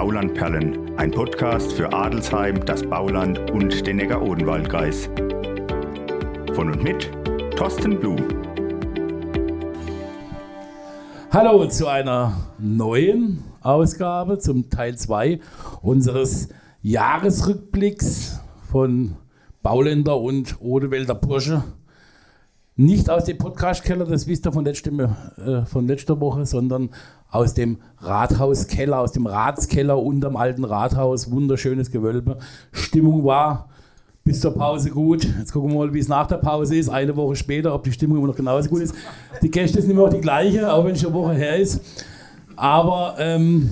Baulandperlen, ein Podcast für Adelsheim, das Bauland und den Neckar-Odenwald-Kreis. Von und mit Thorsten Blum. Hallo zu einer neuen Ausgabe zum Teil 2 unseres Jahresrückblicks von Bauländer und Odewälder Bursche. Nicht aus dem Podcast-Keller, das wisst ihr von, letzte, äh, von letzter Woche, sondern aus dem Rathauskeller, aus dem Ratskeller unterm alten Rathaus. Wunderschönes Gewölbe. Stimmung war bis zur Pause gut. Jetzt gucken wir mal, wie es nach der Pause ist. Eine Woche später, ob die Stimmung immer noch genauso gut ist. Die Gäste sind immer noch die gleiche, auch wenn es eine Woche her ist. Aber ähm,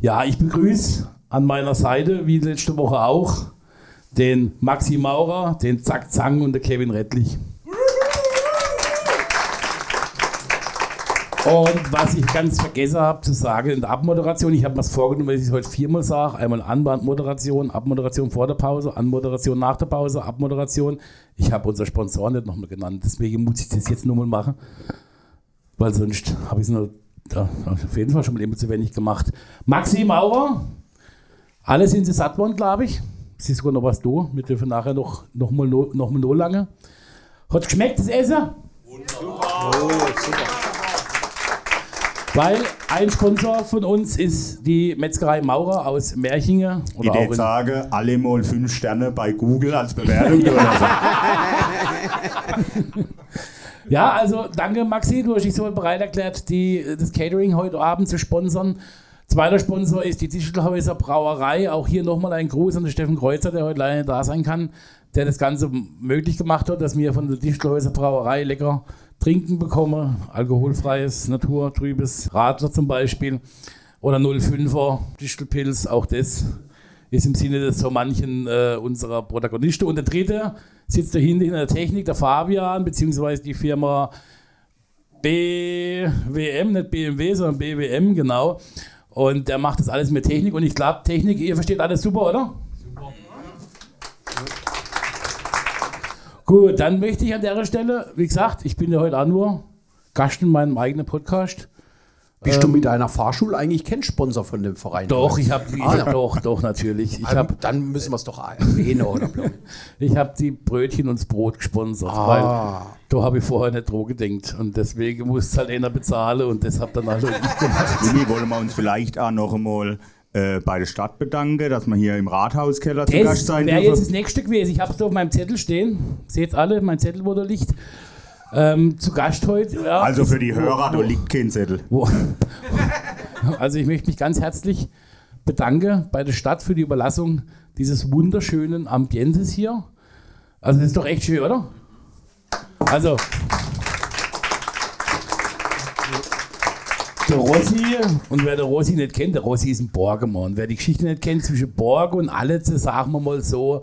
ja, ich begrüße an meiner Seite, wie letzte Woche auch, den Maxi Maurer, den Zack Zang und den Kevin Rettlich. Und was ich ganz vergessen habe zu sagen in der Abmoderation, ich habe mir das vorgenommen, dass ich es heute viermal sage. Einmal Anmoderation, Abmoderation vor der Pause, Anmoderation nach der Pause, Abmoderation. Ich habe unser Sponsor nicht nochmal genannt, deswegen muss ich das jetzt nochmal machen. Weil sonst habe ich es auf jeden Fall schon mal immer zu wenig gemacht. Maxi Maurer, alle sind sie satt worden, glaube ich. Es ist sogar noch was da. Wir dürfen nachher noch, noch, mal, noch mal noch lange. Hat es geschmeckt, das Essen? Wunderbar. Oh, super. Weil ein Sponsor von uns ist die Metzgerei Maurer aus Märchinge. Oder ich sagen, alle mal fünf Sterne bei Google als Bewertung. ja, also danke Maxi, du hast dich so bereit erklärt, die, das Catering heute Abend zu sponsern. Zweiter Sponsor ist die Digitalhäuser Brauerei. Auch hier nochmal ein Gruß an den Steffen Kreuzer, der heute leider nicht da sein kann, der das Ganze möglich gemacht hat, dass wir von der Digitalhäuser Brauerei lecker Trinken bekomme, alkoholfreies, naturtrübes Radler zum Beispiel oder 05er Distelpilz, auch das ist im Sinne des so manchen äh, unserer Protagonisten. Und der dritte sitzt dahinter in der Technik, der Fabian, beziehungsweise die Firma BWM, nicht BMW, sondern BWM, genau. Und der macht das alles mit Technik. Und ich glaube, Technik, ihr versteht alles super, oder? Gut, dann möchte ich an der Stelle, wie gesagt, ich bin ja heute auch nur Gast in meinem eigenen Podcast. Bist ähm, du mit deiner Fahrschule eigentlich kein Sponsor von dem Verein? Doch, ich habe ah, ja. doch, doch natürlich. Ich also, hab, dann müssen wir es doch erwähnen, oder? ich habe die Brötchen und das Brot gesponsert, ah. weil da habe ich vorher nicht dran gedacht und deswegen muss halt einer bezahlen und das habe dann halt ich gemacht. Jimmy, wollen wir uns vielleicht auch noch einmal äh, bei der Stadt bedanke, dass man hier im Rathauskeller zu Gast sein wäre jetzt das nächste gewesen. Ich habe es auf meinem Zettel stehen. Seht alle, mein Zettel, wo da liegt. Ähm, zu Gast heute. Ja, also für die Hörer, da liegt kein Zettel. Wo, also ich möchte mich ganz herzlich bedanken bei der Stadt für die Überlassung dieses wunderschönen Ambientes hier. Also das ist doch echt schön, oder? Also der Rossi, und wer der Rossi nicht kennt, der Rossi ist ein Borgemann. Wer die Geschichte nicht kennt zwischen Borg und Aletze, sagen wir mal so,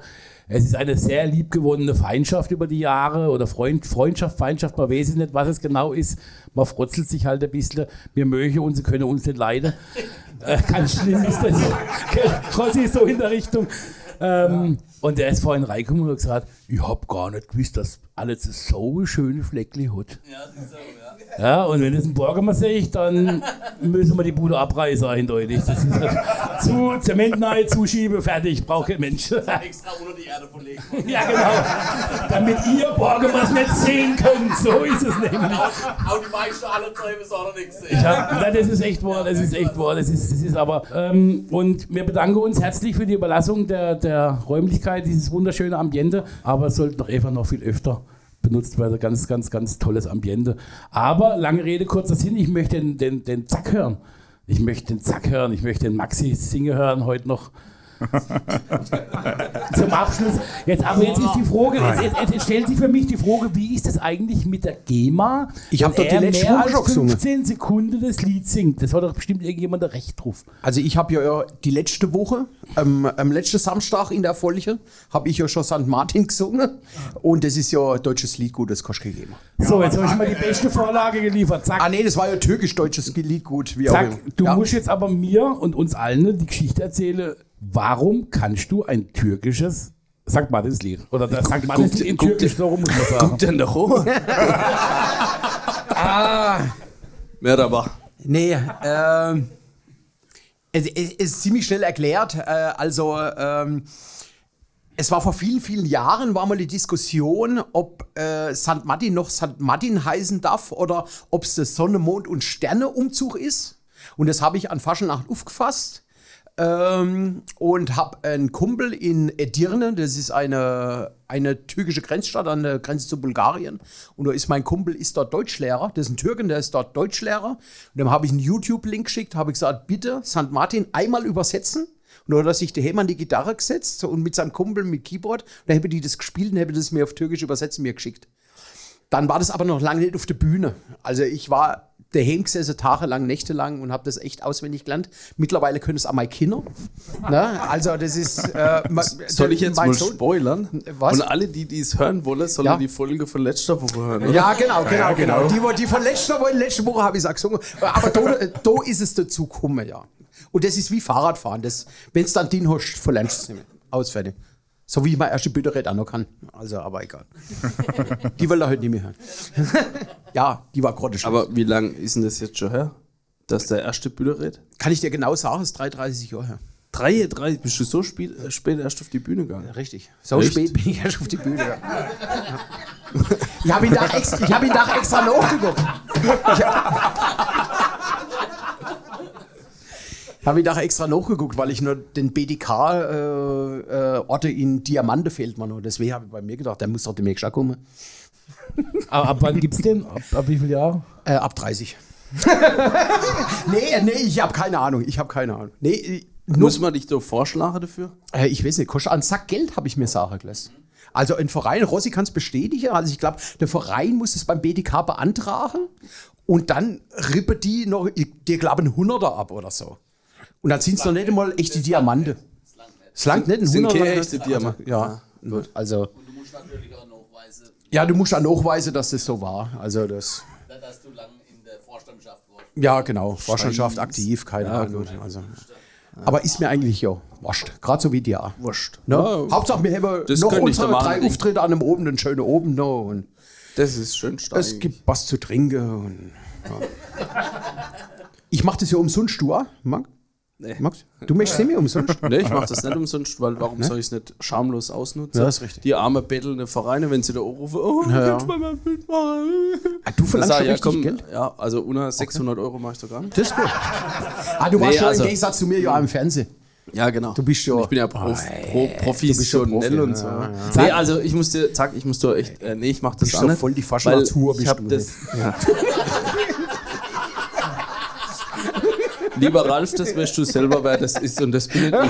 es ist eine sehr liebgewonnene Feindschaft über die Jahre oder Freund, Freundschaft, Feindschaft, man weiß nicht, was es genau ist. Man frotzelt sich halt ein bisschen. Wir mögen uns, können uns nicht leiden. Äh, ganz schlimm ist das. Rossi ist so in der Richtung. Ähm, und der ist vorhin reingekommen und hat gesagt, ich hab gar nicht gewusst, dass alles so schöne Fleckli hat. Ja, das ist so, ja. Ja, und wenn es ein Burger sehe, dann müssen wir die Bude abreißen, eindeutig. Das ist halt zu Zement rein, zuschiebe, fertig, braucht kein Mensch. Extra unter die Erde verlegen. ja, genau. Damit ihr Burgermas nicht sehen könnt. So ist es nämlich. Auch, die meisten alle Zäume sollen nichts sehen. Hab, das ist echt wahr, das ist echt wahr. Das ist, das ist aber. Ähm, und wir bedanken uns herzlich für die Überlassung der, der Räumlichkeit, dieses wunderschöne Ambiente. Aber es sollte doch einfach noch viel öfter benutzt werden. Ganz, ganz, ganz tolles Ambiente. Aber lange Rede, kurzer Sinn, ich möchte den, den, den Zack hören. Ich möchte den Zack hören, ich möchte den Maxi singen hören heute noch. Zum Abschluss. Jetzt, aber jetzt ist die Frage, jetzt, jetzt, stellt sich für mich die Frage, wie ist es eigentlich mit der GEMA? Ich habe doch die letzte Woche schon gesungen. 15 Sekunden das Lied singt. Das hat doch bestimmt irgendjemand ein Recht drauf. Also ich habe ja die letzte Woche, ähm, am letzten Samstag in der Folge, habe ich ja schon St. Martin gesungen. Und das ist ja ein deutsches Liedgut, das du GEMA. So, jetzt habe ich mal die beste Vorlage geliefert. Zack. Ah nee, das war ja türkisch-deutsches Liedgut. Wie Zack, auch du ja. musst jetzt aber mir und uns allen die Geschichte erzählen, Warum kannst du ein türkisches St. Martins Lied? Oder das St. Martins Lied in Türkisch, warum muss man sagen? Guck denn doch Ah. Merhaba. Nee, ähm. Es, es ist ziemlich schnell erklärt. Äh, also, ähm, es war vor vielen, vielen Jahren, war mal die Diskussion, ob äh, St. Martin noch St. Martin heißen darf oder ob es der Sonne, Mond und Sterne-Umzug ist. Und das habe ich an Faschennacht aufgefasst. Ähm, und habe einen Kumpel in Edirne, das ist eine, eine türkische Grenzstadt an der Grenze zu Bulgarien. Und da ist mein Kumpel, ist dort Deutschlehrer, das ist ein Türken, der ist dort Deutschlehrer. Und dem habe ich einen YouTube-Link geschickt, habe ich gesagt, bitte St. Martin einmal übersetzen. Und dann hat er sich daheim an die Gitarre gesetzt und mit seinem Kumpel mit Keyboard, dann habe die das gespielt und habe das mir auf Türkisch übersetzt mir geschickt. Dann war das aber noch lange nicht auf der Bühne. Also ich war daheim gesessen, tagelang, nächtelang und habe das echt auswendig gelernt. Mittlerweile können es auch meine Kinder. ne? Also das ist... Äh, ma- Soll ich jetzt mein mal Sohn- spoilern? Was? Und alle, die dies hören wollen, sollen Ja. die Folge von letzter Woche hören. oder? Ja, genau, genau, Ja, genau. genau. Die, die von letzter Woche, letzte Woche habe ich es auch gesungen. Aber da, da ist es dazu gekommen, ja. Und das ist wie Fahrradfahren. Wenn es dann den hast, verlernst du es nicht mehr. Aus, fertig. So wie ich mein erste Bilderät auch noch kann. Also, aber egal. die will er heute nicht mehr hören. ja, die war gerade schon. Aber wie lange ist denn das jetzt schon her? Dass der erste redet? kann ich dir genau sagen, es ist 33 Jahre her. Drei, drei, bist du so spät, äh, spät erst auf die Bühne gegangen? Richtig. So Echt? spät bin ich erst auf die Bühne. Ja. Ich habe ihn, da extra- ich hab ihn da extra nachgeguckt. Ich habe ihn da extra nachgeguckt, weil ich nur den BDK-Orte in Diamante fehlt mir noch. Deswegen habe ich bei mir gedacht, der muss doch demnächst auch kommen. Aber ab wann gibt's den? Ab, ab wie viel Jahren? Äh, ab 30. nee, nee, ich habe keine Ahnung. Ich habe keine Ahnung. Nee, äh, Muss man dich da vorschlagen dafür? Äh, ich weiß nicht, kostet einen Sack Geld, habe ich mir sagen gelassen. Also ein Verein, Rossi kann es bestätigen, also ich glaube, der Verein muss es beim BDK beantragen und dann rippen die noch, ich- die glauben, einen Hunderter ab oder so. Und dann sind es noch nicht einmal echte Diamante. Es langt nicht ein Sind keine echte Diamanten. Ja, gut. Also, Du musst natürlich auch nachweisen, ja, du musst dann nachweisen, dass das so war. Also das, dass du lang in der Vorstandschaft warst. ja genau, Vorstandschaft aktiv, keine Ahnung. Also. Aber ist mir eigentlich ja wurscht, gerade so wie dir. auch. Wurscht. Ne? Ja, Hauptsache, wir haben das noch unsere drei. Auftritte an einem oben, einen schönen oben noch. Und Das ist schön stark. es gibt was zu trinken. Und, ja. Ich mache das ja umsonst, du auch, Max? Nee. Max? Du möchtest nicht mehr umsonst? Nee, ich mach das nicht umsonst, weil warum soll ich es nicht schamlos ausnutzen? Ja, ist richtig. Die arme bettelnde Vereine, wenn sie da rufen, oh, Ja, ja. mal mein Bild machen? Ah, du verlangst sag ja, richtig komm, Geld? ja, also unter 600 Euro mache ich doch gar nicht. Das ist gut. Ah, du warst Nee, ja also- im Gegensatz zu mir ja im Fernsehen. Ja, genau. Du bist ja- Ich bin ja Prof, pro, professionell Profi, und ja, so. ja, Nee, also ich musste, zack, ich musste echt, äh, nee, ich mach das Bist nicht. voll die Ich bist hab du, das, ja. Lieber Ralf, das weißt du selber, wer das ist und das bin ich. Und,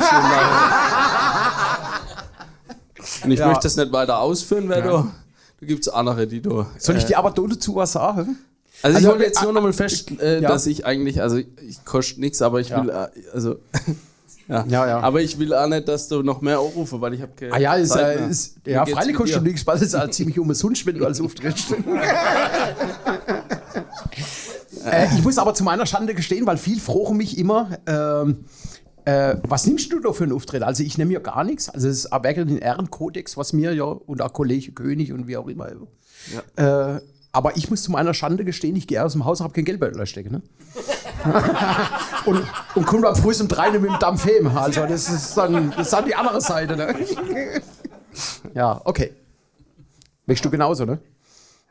und ich Ja. möchte das nicht weiter ausführen, wer du. Da gibt es andere, die du. Soll ich dir aber dazu was sagen? Also, Also, ich wollte jetzt äh, nur nochmal fest, äh, ja. dass ich eigentlich, also ich koste nichts, aber ich Ja. will, äh, also, ja. Ja, ja. aber ich will auch nicht, dass du noch mehr anrufe, weil ich habe keine Ah ja, ist, Zeit äh, mehr. ist, ja freilich kostet nichts, weil es ist halt ziemlich umsonst, wenn du als auftrittst. äh, ich muss aber zu meiner Schande gestehen, weil viel frohen mich immer, ähm, äh, was nimmst du da für einen Auftritt? Also ich nehme ja gar nichts. Also es ist wirklich den Ehrenkodex, was mir ja und auch Kollege König und wie auch immer. Äh, aber ich muss zu meiner Schande gestehen, ich gehe aus dem Haus und habe kein Geldbeutel stecken. Ne? und, und komme dann früh um drei mit dem Dampf heim. Also das ist dann, das ist dann die andere Seite. Ne? ja, okay. Möchtest du genauso, ne?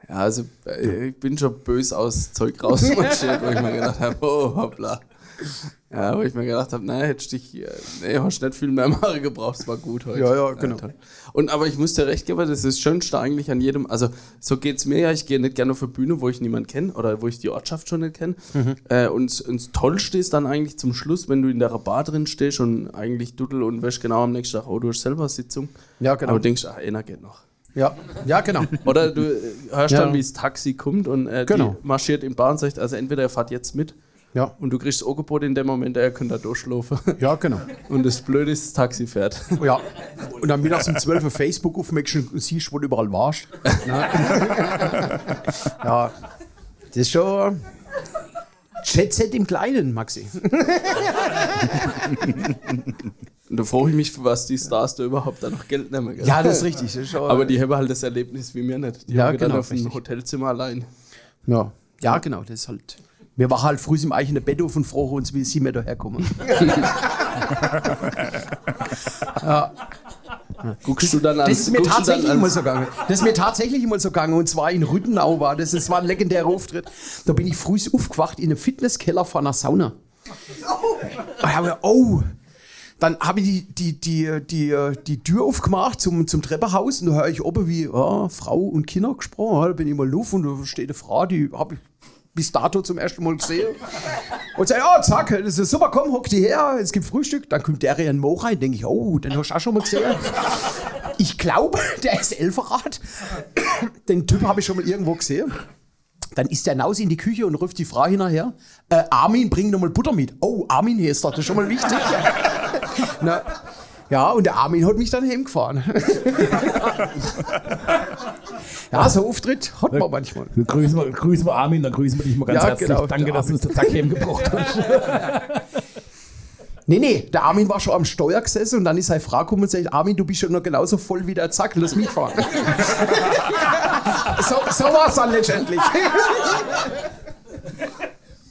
Ja, also äh, ich bin schon böse aus Zeug rausmarschiert, wo ich mir gedacht habe, oh, hoppla. Ja, wo ich mir gedacht habe, naja, hättest dich, äh, nee, hast nicht viel mehr Mare gebraucht, es war gut heute. Ja, ja, genau. toll. Und aber ich muss dir recht geben, das ist Schönste eigentlich an jedem, also so geht es mir ja, ich gehe nicht gerne auf eine Bühne, wo ich niemanden kenne oder wo ich die Ortschaft schon nicht kenne. Mhm. Äh, und, und das Tollste ist dann eigentlich zum Schluss, wenn du in der Bar drin stehst und eigentlich duddel und wäschst genau am nächsten Tag, oh, du hast selber Sitzung. Ja, genau. Aber denkst, ach, einer geht noch. Ja, ja genau. Oder du äh, hörst Ja. dann, wie das Taxi kommt und äh, Genau. die marschiert in Bahn und sagt, also entweder er fährt jetzt mit Ja, und du kriegst das Angebot in dem Moment, er könnte da durchschlafen. ja genau. Und das Blöde ist, das Taxi fährt. Ja. Und dann mittags um 12 Uhr Facebook aufmerkst und siehst, wo du überall warst. Ja, das ist schon Jet Set im Kleinen, Maxi. Und da frage ich mich, für was die Stars da überhaupt da noch Geld nehmen. Gell? Ja, das ist richtig. Das ist schon, Aber die haben halt das Erlebnis wie mir nicht. Die Ja, haben dann genau, auf dem. Hotelzimmer allein. ja. ja, genau, das ist halt. Wir waren halt früh im eigenen Bett auf und froh uns, wie sie mir da herkommen. Guckst du dann Das als, ist mir tatsächlich dann immer so gegangen. Das ist mir tatsächlich immer so gegangen. Und zwar in Rüttenau war das. Das war ein legendärer Auftritt. Da bin ich früh aufgewacht in einem Fitnesskeller vor einer Sauna. Und hab mir, oh. Dann habe ich die, die, die, die, die Tür aufgemacht zum, zum Treppenhaus und da höre ich oben wie ja, Frau und Kinder gesprochen. Da bin ich mal Luft und da steht eine Frau, die habe ich bis dato zum ersten Mal gesehen. Und sagt, ja, zack, das ist super, komm, hock die her, es gibt Frühstück. Dann kommt der in Mo rein, denke ich, oh, den hast du auch schon mal gesehen. Ich glaube, der ist Elferrad. Den Typ habe ich schon mal irgendwo gesehen. Dann ist der hinaus in die Küche und ruft die Frau hinterher. Äh, Armin, bring noch mal Butter mit. Oh, Armin hier ist doch, das ist schon mal wichtig. Na, ja, und der Armin hat mich dann heimgefahren. ja, so Auftritt hat man manchmal. Dann grüßen wir, grüßen wir Armin, dann grüßen wir dich mal ganz Ja, herzlich. genau, Danke, dass du uns den Tag heimgebracht hast. Nee, nee, der Armin war schon am Steuer gesessen und dann ist seine Frau gekommen und sagt, Armin, du bist schon noch genauso voll wie der Zack, lass mich fahren. so so war es dann letztendlich.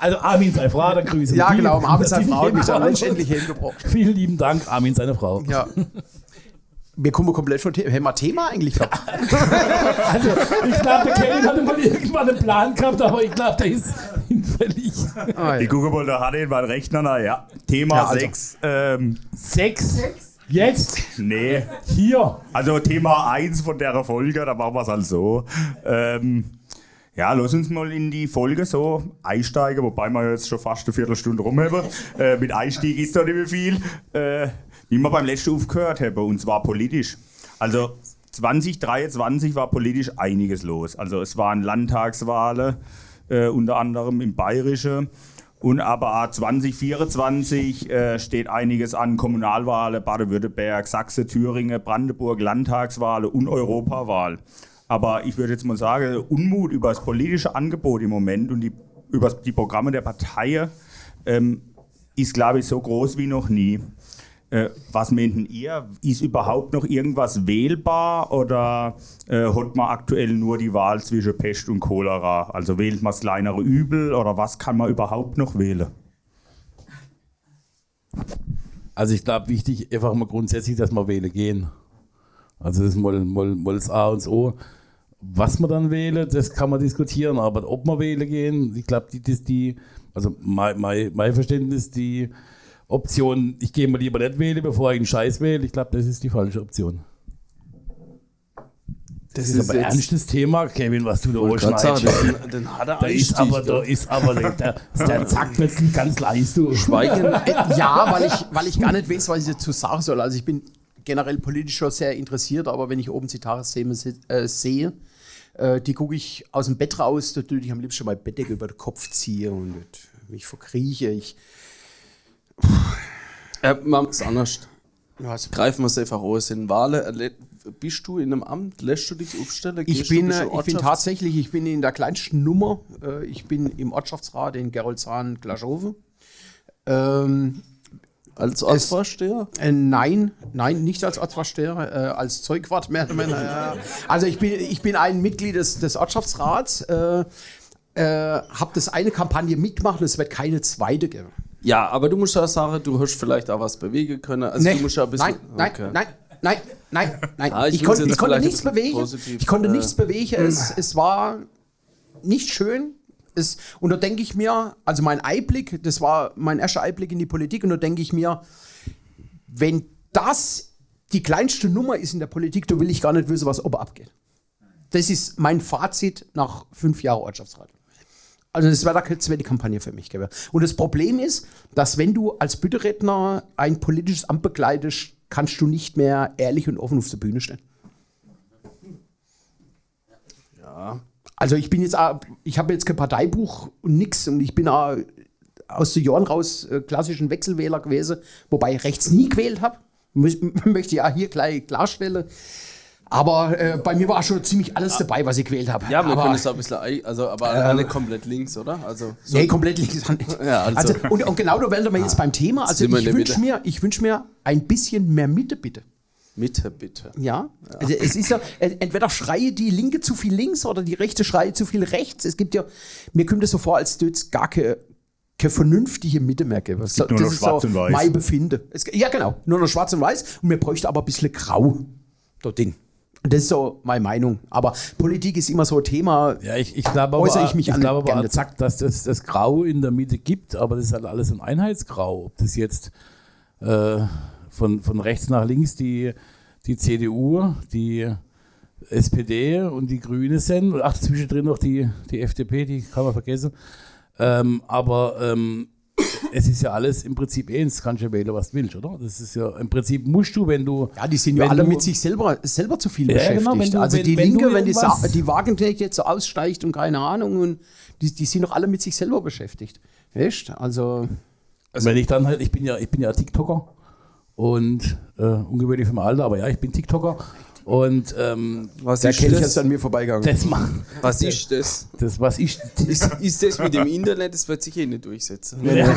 Also Armin, seine Frau, dann grüßen wir ja, die. genau, Abend seine Frau hat mich dann letztendlich hingebracht. Vielen lieben Dank, Armin, seine Frau. Ja. Wir kommen komplett von Thema. Haben wir Thema eigentlich gehabt? Also, ich glaube, der Kevin hatte mal irgendwann einen Plan gehabt, aber ich glaube, der ist hinfällig. Ah, Die ja. Google der hatte war Rechner, na ja. Thema Ja, also- 6. Ähm, Sechs. Jetzt. nee. Hier. Also Thema 1 von der Folge, da machen wir es halt so. Ähm, ja, lass uns mal in die Folge so einsteigen, wobei wir jetzt schon fast eine Viertelstunde rum haben. Äh, mit Einstieg ist da nicht mehr viel. Äh, wie wir beim letzten aufgehört haben, und zwar politisch. Also 2023 war politisch einiges los. Also es waren Landtagswahlen, äh, unter anderem im Bayerischen. Und aber auch 2024 äh, steht einiges an Kommunalwahlen, Baden-Württemberg, Sachsen, Thüringen, Brandenburg, Landtagswahlen und Europawahl. Aber ich würde jetzt mal sagen, Unmut über das politische Angebot im Moment und die, über die Programme der Parteien ähm, ist, glaube ich, so groß wie noch nie. Äh, was meinten ihr? Ist überhaupt noch irgendwas wählbar oder äh, hat man aktuell nur die Wahl zwischen Pest und Cholera? Also wählt man das kleinere Übel oder was kann man überhaupt noch wählen? Also ich glaube, wichtig einfach mal grundsätzlich, dass wir wählen gehen. Also das ist mal, mal, mal das A und das O. Was man dann wählen, das kann man diskutieren, aber ob wir wählen gehen, ich glaube, die, das die, also mein, mein, mein Verständnis, die Option, ich gehe mal lieber nicht wählen, bevor ich einen Scheiß wähle, ich glaube, das ist die falsche Option. Das, ist, ist aber jetzt- ernstes Thema, Kevin, was du da den, den hat er Da ist aber, da ist aber, der, der, der Zack plötzlich ganz leise, du. Schweigen. Äh, ja, weil ich, weil ich gar nicht weiß, was ich dazu sagen soll. Also ich bin generell politisch schon sehr interessiert, aber wenn ich oben se- äh, sehe, äh, die gucke ich aus dem Bett raus, da tue ich am liebsten mal Bettdecke über den Kopf ziehe und mich verkrieche. Ich, Äh, wir es anders. was, Greifen wir es einfach aus. In Wahlen, erle- bist du in einem Amt? Lässt du dich aufstellen? ich bin, äh, ich bin tatsächlich, ich bin in der kleinsten Nummer. Äh, ich bin im Ortschaftsrat in Gerolzahn-Glaschow. Ähm, als Ortsvorsteher? Äh, nein, nein, nicht als Ortsvorsteher, äh, als Zeugwart mehr oder weniger. ja. Also ich bin, ich bin ein Mitglied des, des Ortschaftsrats, äh, äh, habe das eine Kampagne mitgemacht und es wird keine zweite geben. Ja, aber du musst ja sagen, du hast vielleicht auch was bewegen können. Also du musst ja ein bisschen. nein, nein, Okay. nein, nein, nein, nein. Ah, ich ich, ich konnte nichts bewegen. positiv, Ich konnte äh, nichts bewegen. Es, es war nicht schön. Es, und da denke ich mir, also mein Einblick, das war mein erster Einblick in die Politik, und da denke ich mir, wenn das die kleinste Nummer ist in der Politik, da will ich gar nicht wissen, was oben abgeht. Das ist mein Fazit nach fünf Jahren Ortschaftsrat. Also das wäre da zweite Kampagne für mich. Gell? Und das Problem ist, dass wenn du als Bütteredner ein politisches Amt begleitest, kannst du nicht mehr ehrlich und offen auf der Bühne stehen. Ja. Also ich bin jetzt, auch- ich habe jetzt kein Parteibuch und nix und ich bin auch aus den Jahren raus äh, klassischen Wechselwähler gewesen, wobei ich rechts nie gewählt habe. Möchte ich ja hier gleich klarstellen. Aber äh, bei mir war schon ziemlich alles dabei, was ich gewählt habe. Ja, aber, können es auch ein bisschen, also, aber nicht komplett links, oder? Also, so Nee, komplett links. Ja, also- also, und, und genau da wären wir jetzt beim Thema. Also ich wünsche mir, ich wünsch mir ein bisschen mehr Mitte, bitte. Mitte, bitte. Ja, also es ist ja, äh, entweder schreie die Linke zu viel links oder die Rechte schreie zu viel rechts. Es gibt ja, mir kommt es so vor, als du jetzt gar keine, keine vernünftige Mitte mehr gäbe. Es gibt nur noch schwarz und weiß. Mein Befinde. Es, ja, genau, nur noch schwarz und weiß und mir bräuchte aber ein bisschen grau dort Ding. Und Das ist so meine Meinung. Aber Politik ist immer so ein Thema. Ja, ich, ich glaube aber, Äußere ich mich ich an- glaube aber gerne exakt, dass das, das Grau in der Mitte gibt, aber das ist halt alles ein Einheitsgrau. Ob das jetzt äh, von, von rechts nach links die, die CDU, die SPD und die Grüne sind und ach, zwischendrin noch die, die FDP, die kann man vergessen. Ähm, aber ähm, es ist ja alles im Prinzip eins, kannst ja wählen, was du willst, oder? Das ist ja im Prinzip musst du, wenn du. Ja, die sind ja alle du- mit sich selber, selber zu viel Ja, beschäftigt. genau, du- also wenn- die wenn Linke, wenn die, die Wagenknecht jetzt so aussteigt und keine Ahnung, und die, die sind doch alle mit sich selber beschäftigt. Weißt? Also, wenn ich dann halt, ich bin ja, ich bin ja TikToker und äh, ungewöhnlich vom Alter, aber ja, ich bin TikToker und ähm, Was der ist Kelch das? ist an mir vorbeigegangen. das macht Was ist das? das, was ich Ist, ist das mit dem Internet, das wird sich eh nicht durchsetzen. ja,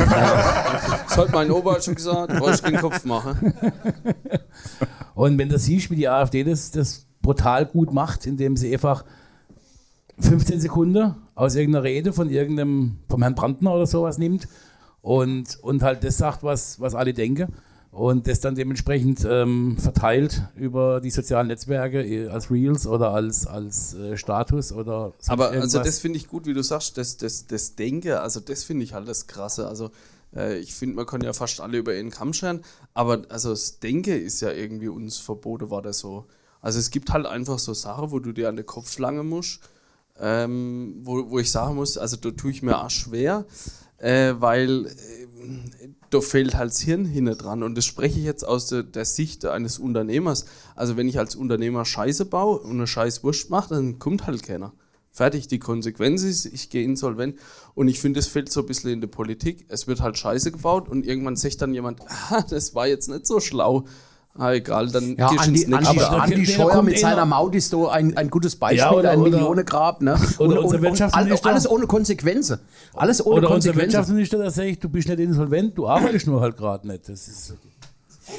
Das hat mein Opa schon gesagt, du brauchst keinen Kopf machen. und wenn du siehst, wie die AfD das, das brutal gut macht, indem sie einfach 15 Sekunden aus irgendeiner Rede von irgendeinem, vom Herrn Brandner oder sowas nimmt und, und halt das sagt, was, was alle denken und das dann dementsprechend ähm, verteilt über die sozialen Netzwerke eh, als Reels oder als, als äh, Status oder sonst Aber also das finde ich gut, wie du sagst, das, das, das Denke, also das finde ich halt das Krasse. Also äh, ich finde, man kann ja fast alle über einen Kamm scheren, aber also das Denke ist ja irgendwie uns verboten, war das so. Also es gibt halt einfach so Sachen, wo du dir an den Kopf langen musst, ähm, wo, wo ich sagen muss, also da tue ich mir auch schwer, äh, weil äh, da fehlt halt das Hirn hinten dran. Und das spreche ich jetzt aus der, der Sicht eines Unternehmers. Also wenn ich als Unternehmer Scheiße baue und eine scheiß Wurst mache, dann kommt halt keiner. Fertig, die Konsequenz ist, ich gehe insolvent. Und ich finde, das fehlt so ein bisschen in der Politik. Es wird halt Scheiße gebaut und irgendwann sagt dann jemand, ah, das war jetzt nicht so schlau. Ah, egal, dann Ja, gehst du Andi, ins nächste Andi, Aber Andi Scheuer mit einer- seiner Maut ist so ein, ein gutes Beispiel, Ja, oder- ein oder- Millionengrab. Ne? oder unser Wirtschaftsminister. alles ohne Konsequenzen. Alles ohne Oder unser Konsequenzen. Wirtschaftsminister, der sagt, du bist nicht insolvent, du arbeitest nur halt gerade nicht. Das ist,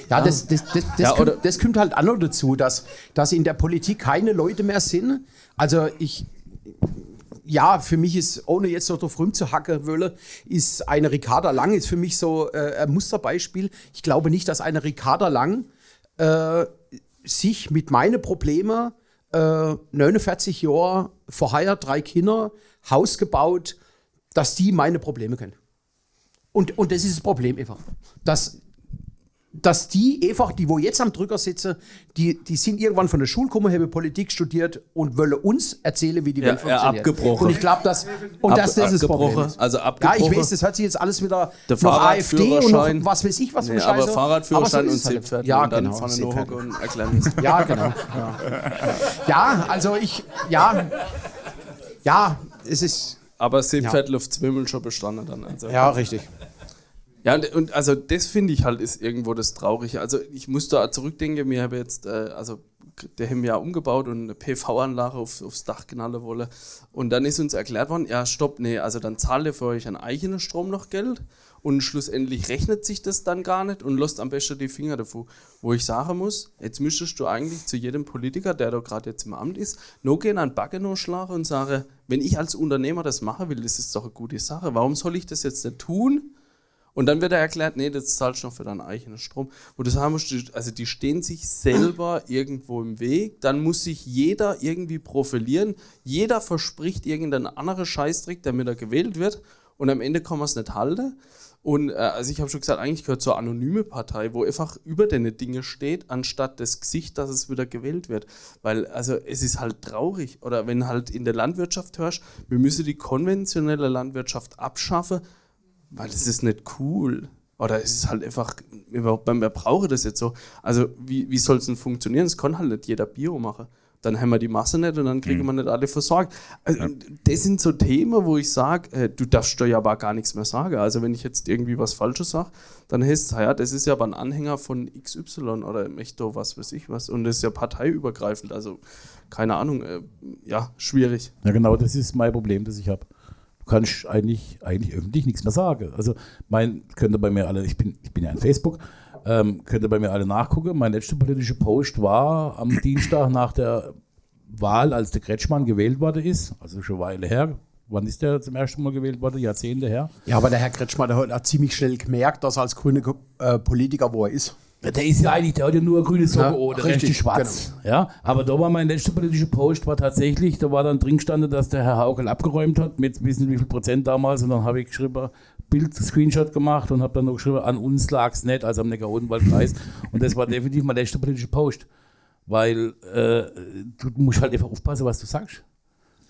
Ja, das, das, das, das, Ja, kommt, oder- das kommt halt auch noch dazu, dass, dass in der Politik keine Leute mehr sind. Also ich, ja, für mich ist, ohne jetzt noch drauf rumzuhacken wollen, ist eine Ricarda Lang ist für mich so äh, ein Musterbeispiel. Ich glaube nicht, dass eine Ricarda Lang äh, sich mit meinen Problemen äh, 49 Jahre verheiratet, drei Kinder, Haus gebaut, dass die meine Probleme kennen. Und, und das ist das Problem einfach. Dass, dass die einfach, die wo jetzt am Drücker sitzen, die, die sind irgendwann von der Schule gekommen, haben Politik studiert und wollen uns erzählen, wie die Ja, Welt ja, funktioniert. abgebrochen. Und ich glaube, dass und Ab- das, das ist das Problem. abgebrochen, also Ja, abgebrochen. ich weiß, das hört sich jetzt alles wieder Der noch AfD und noch was weiß ich, was für Nee, eine aber Scheiße. Fahrradführerschein Aber so und es halt. Seepferd Ja, und dann genau. vorne Seepferd. und erklären. Ja, genau. Ja. ja, also ich, ja, ja, es ist, Aber Seepferd Zwimmel schon bestanden dann. Also. ja, richtig. Ja, und, und also das finde ich halt ist irgendwo das Traurige. Also ich muss da zurückdenken, wir haben jetzt, äh, also der haben ja umgebaut und eine PV-Anlage auf, aufs Dach knallen wollen. Und dann ist uns erklärt worden, ja stopp, nee, also dann zahlt ihr für euch an eigenen Strom noch Geld und schlussendlich rechnet sich das dann gar nicht und lässt am besten die Finger davor. Wo ich sagen muss, jetzt müsstest du eigentlich zu jedem Politiker, der da gerade jetzt im Amt ist, noch gehen an Backen schlagen und sagen, wenn ich als Unternehmer das machen will, ist doch eine gute Sache. Warum soll ich das jetzt nicht tun? Und dann wird er erklärt, nee, das zahlst du noch für deinen eigenen Strom. Du sagen musst, die- also die stehen sich selber irgendwo im Weg. Dann muss sich jeder irgendwie profilieren. Jeder verspricht irgendeinen anderen Scheißtrick, damit er gewählt wird. Und am Ende kann man es nicht halten. Und äh, also ich habe schon gesagt, eigentlich gehört zur anonyme Partei, wo einfach über deine Dinge steht, anstatt das Gesicht, dass es wieder gewählt wird. Weil, also es ist halt traurig. Oder wenn halt in der Landwirtschaft hörst, wir müssen die konventionelle Landwirtschaft abschaffen, weil es ist nicht cool. Oder es ist halt einfach, überhaupt, wir brauchen das jetzt so. Also, wie, wie soll es denn funktionieren? Es kann halt nicht jeder Bio machen. Dann haben wir die Masse nicht und dann kriegen wir nicht alle versorgt. Also, Das sind so Themen, wo ich sage, äh, du darfst da ja aber gar nichts mehr sagen. Also, wenn ich jetzt irgendwie was Falsches sage, dann heißt es, ja, das ist ja aber ein Anhänger von XY oder Mechto, was weiß ich was. Und das ist ja parteiübergreifend. Also, keine Ahnung, äh, ja, schwierig. ja genau, das ist mein Problem, das ich habe. Du kannst eigentlich, eigentlich öffentlich nichts mehr sagen. Also mein, könnt ihr bei mir alle, ich bin, ich bin ja in Facebook Ähm, könnt ihr bei mir alle nachgucken. Mein letzter politischer Post war am Dienstag nach der Wahl, als der Kretschmann gewählt worden ist, also schon eine Weile her. Wann ist der zum ersten Mal gewählt worden? Jahrzehnte her. Ja, aber der Herr Kretschmann, der hat ziemlich schnell gemerkt, dass er als grüne äh, Politiker, wo er ist. Der ist ja eigentlich, der hat ja nur eine grüne Socke, Ja, oh, der richtig, ist schwarz. Ja, aber da war mein letzter politischer Post, war tatsächlich, da war dann drin gestanden, dass der Herr Haukel abgeräumt hat, mit wissen wie viel Prozent damals, und dann habe ich geschrieben, Bild, Screenshot gemacht und habe dann noch geschrieben, an uns lag es nicht, also am Neckar-Odenwald-Kreis. Und das war definitiv mein letzter politischer Post. Weil äh, du musst halt einfach aufpassen, was du sagst.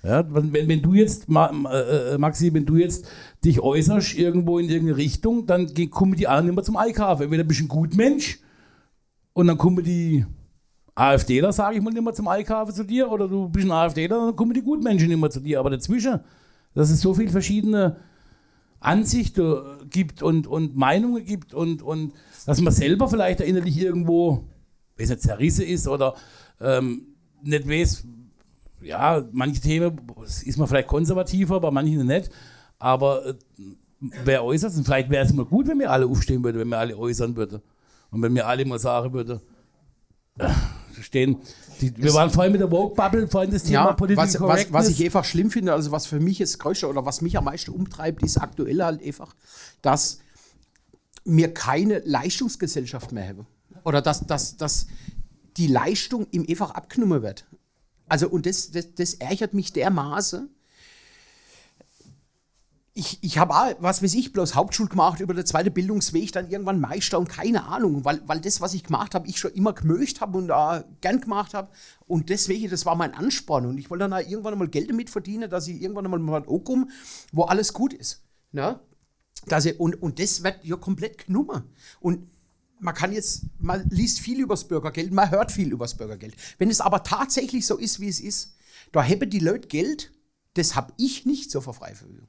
Ja, wenn, wenn du jetzt, äh, äh, Maxi, wenn du jetzt dich äußerst irgendwo in irgendeine Richtung, dann kommen die anderen immer zum Einkaufen. Entweder bist du ein gut Mensch und dann kommen die AfDler, sage ich mal, nicht mehr zum Einkaufen zu dir, oder du bist ein AfDler, dann kommen die Gutmenschen nicht mehr zu dir. Aber dazwischen, dass es so viele verschiedene Ansichten gibt und, und Meinungen gibt und, und dass man selber vielleicht innerlich irgendwo, weiß nicht, zerrissen ist oder ähm, nicht weiß, ja, manche Themen ist man vielleicht konservativer, bei manchen nicht. Aber äh, wer äußert und vielleicht wäre es mal gut, wenn wir alle aufstehen würden, wenn wir alle äußern würden. Und wenn wir alle mal sagen würden, äh, stehen, die, wir waren vorhin mit der Woke-Bubble, vorhin das Thema Ja, Political was, was, was ich einfach schlimm finde, also was für mich jetzt größte oder was mich am meisten umtreibt, ist aktuell halt einfach, dass wir keine Leistungsgesellschaft mehr haben. Oder dass, dass, dass die Leistung ihm einfach abgenommen wird. Also, und das, das, das ärgert mich dermaßen. Ich, ich habe auch, was weiß ich, bloß Hauptschule gemacht, über den zweiten Bildungsweg, dann irgendwann Meister und keine Ahnung, weil, weil das, was ich gemacht habe, ich schon immer gemöcht habe und da gern gemacht habe. Und deswegen, das war mein Ansporn. Und ich wollte dann auch irgendwann einmal Geld damit verdienen, dass ich irgendwann einmal mal ankomme, wo alles gut ist. Ne? Dass ich, und, und das wird ja komplett genommen. Und man kann jetzt, man liest viel übers Bürgergeld, man hört viel übers Bürgergeld. Wenn es aber tatsächlich so ist, wie es ist, da haben die Leute Geld, das habe ich nicht zur freien Verfügung.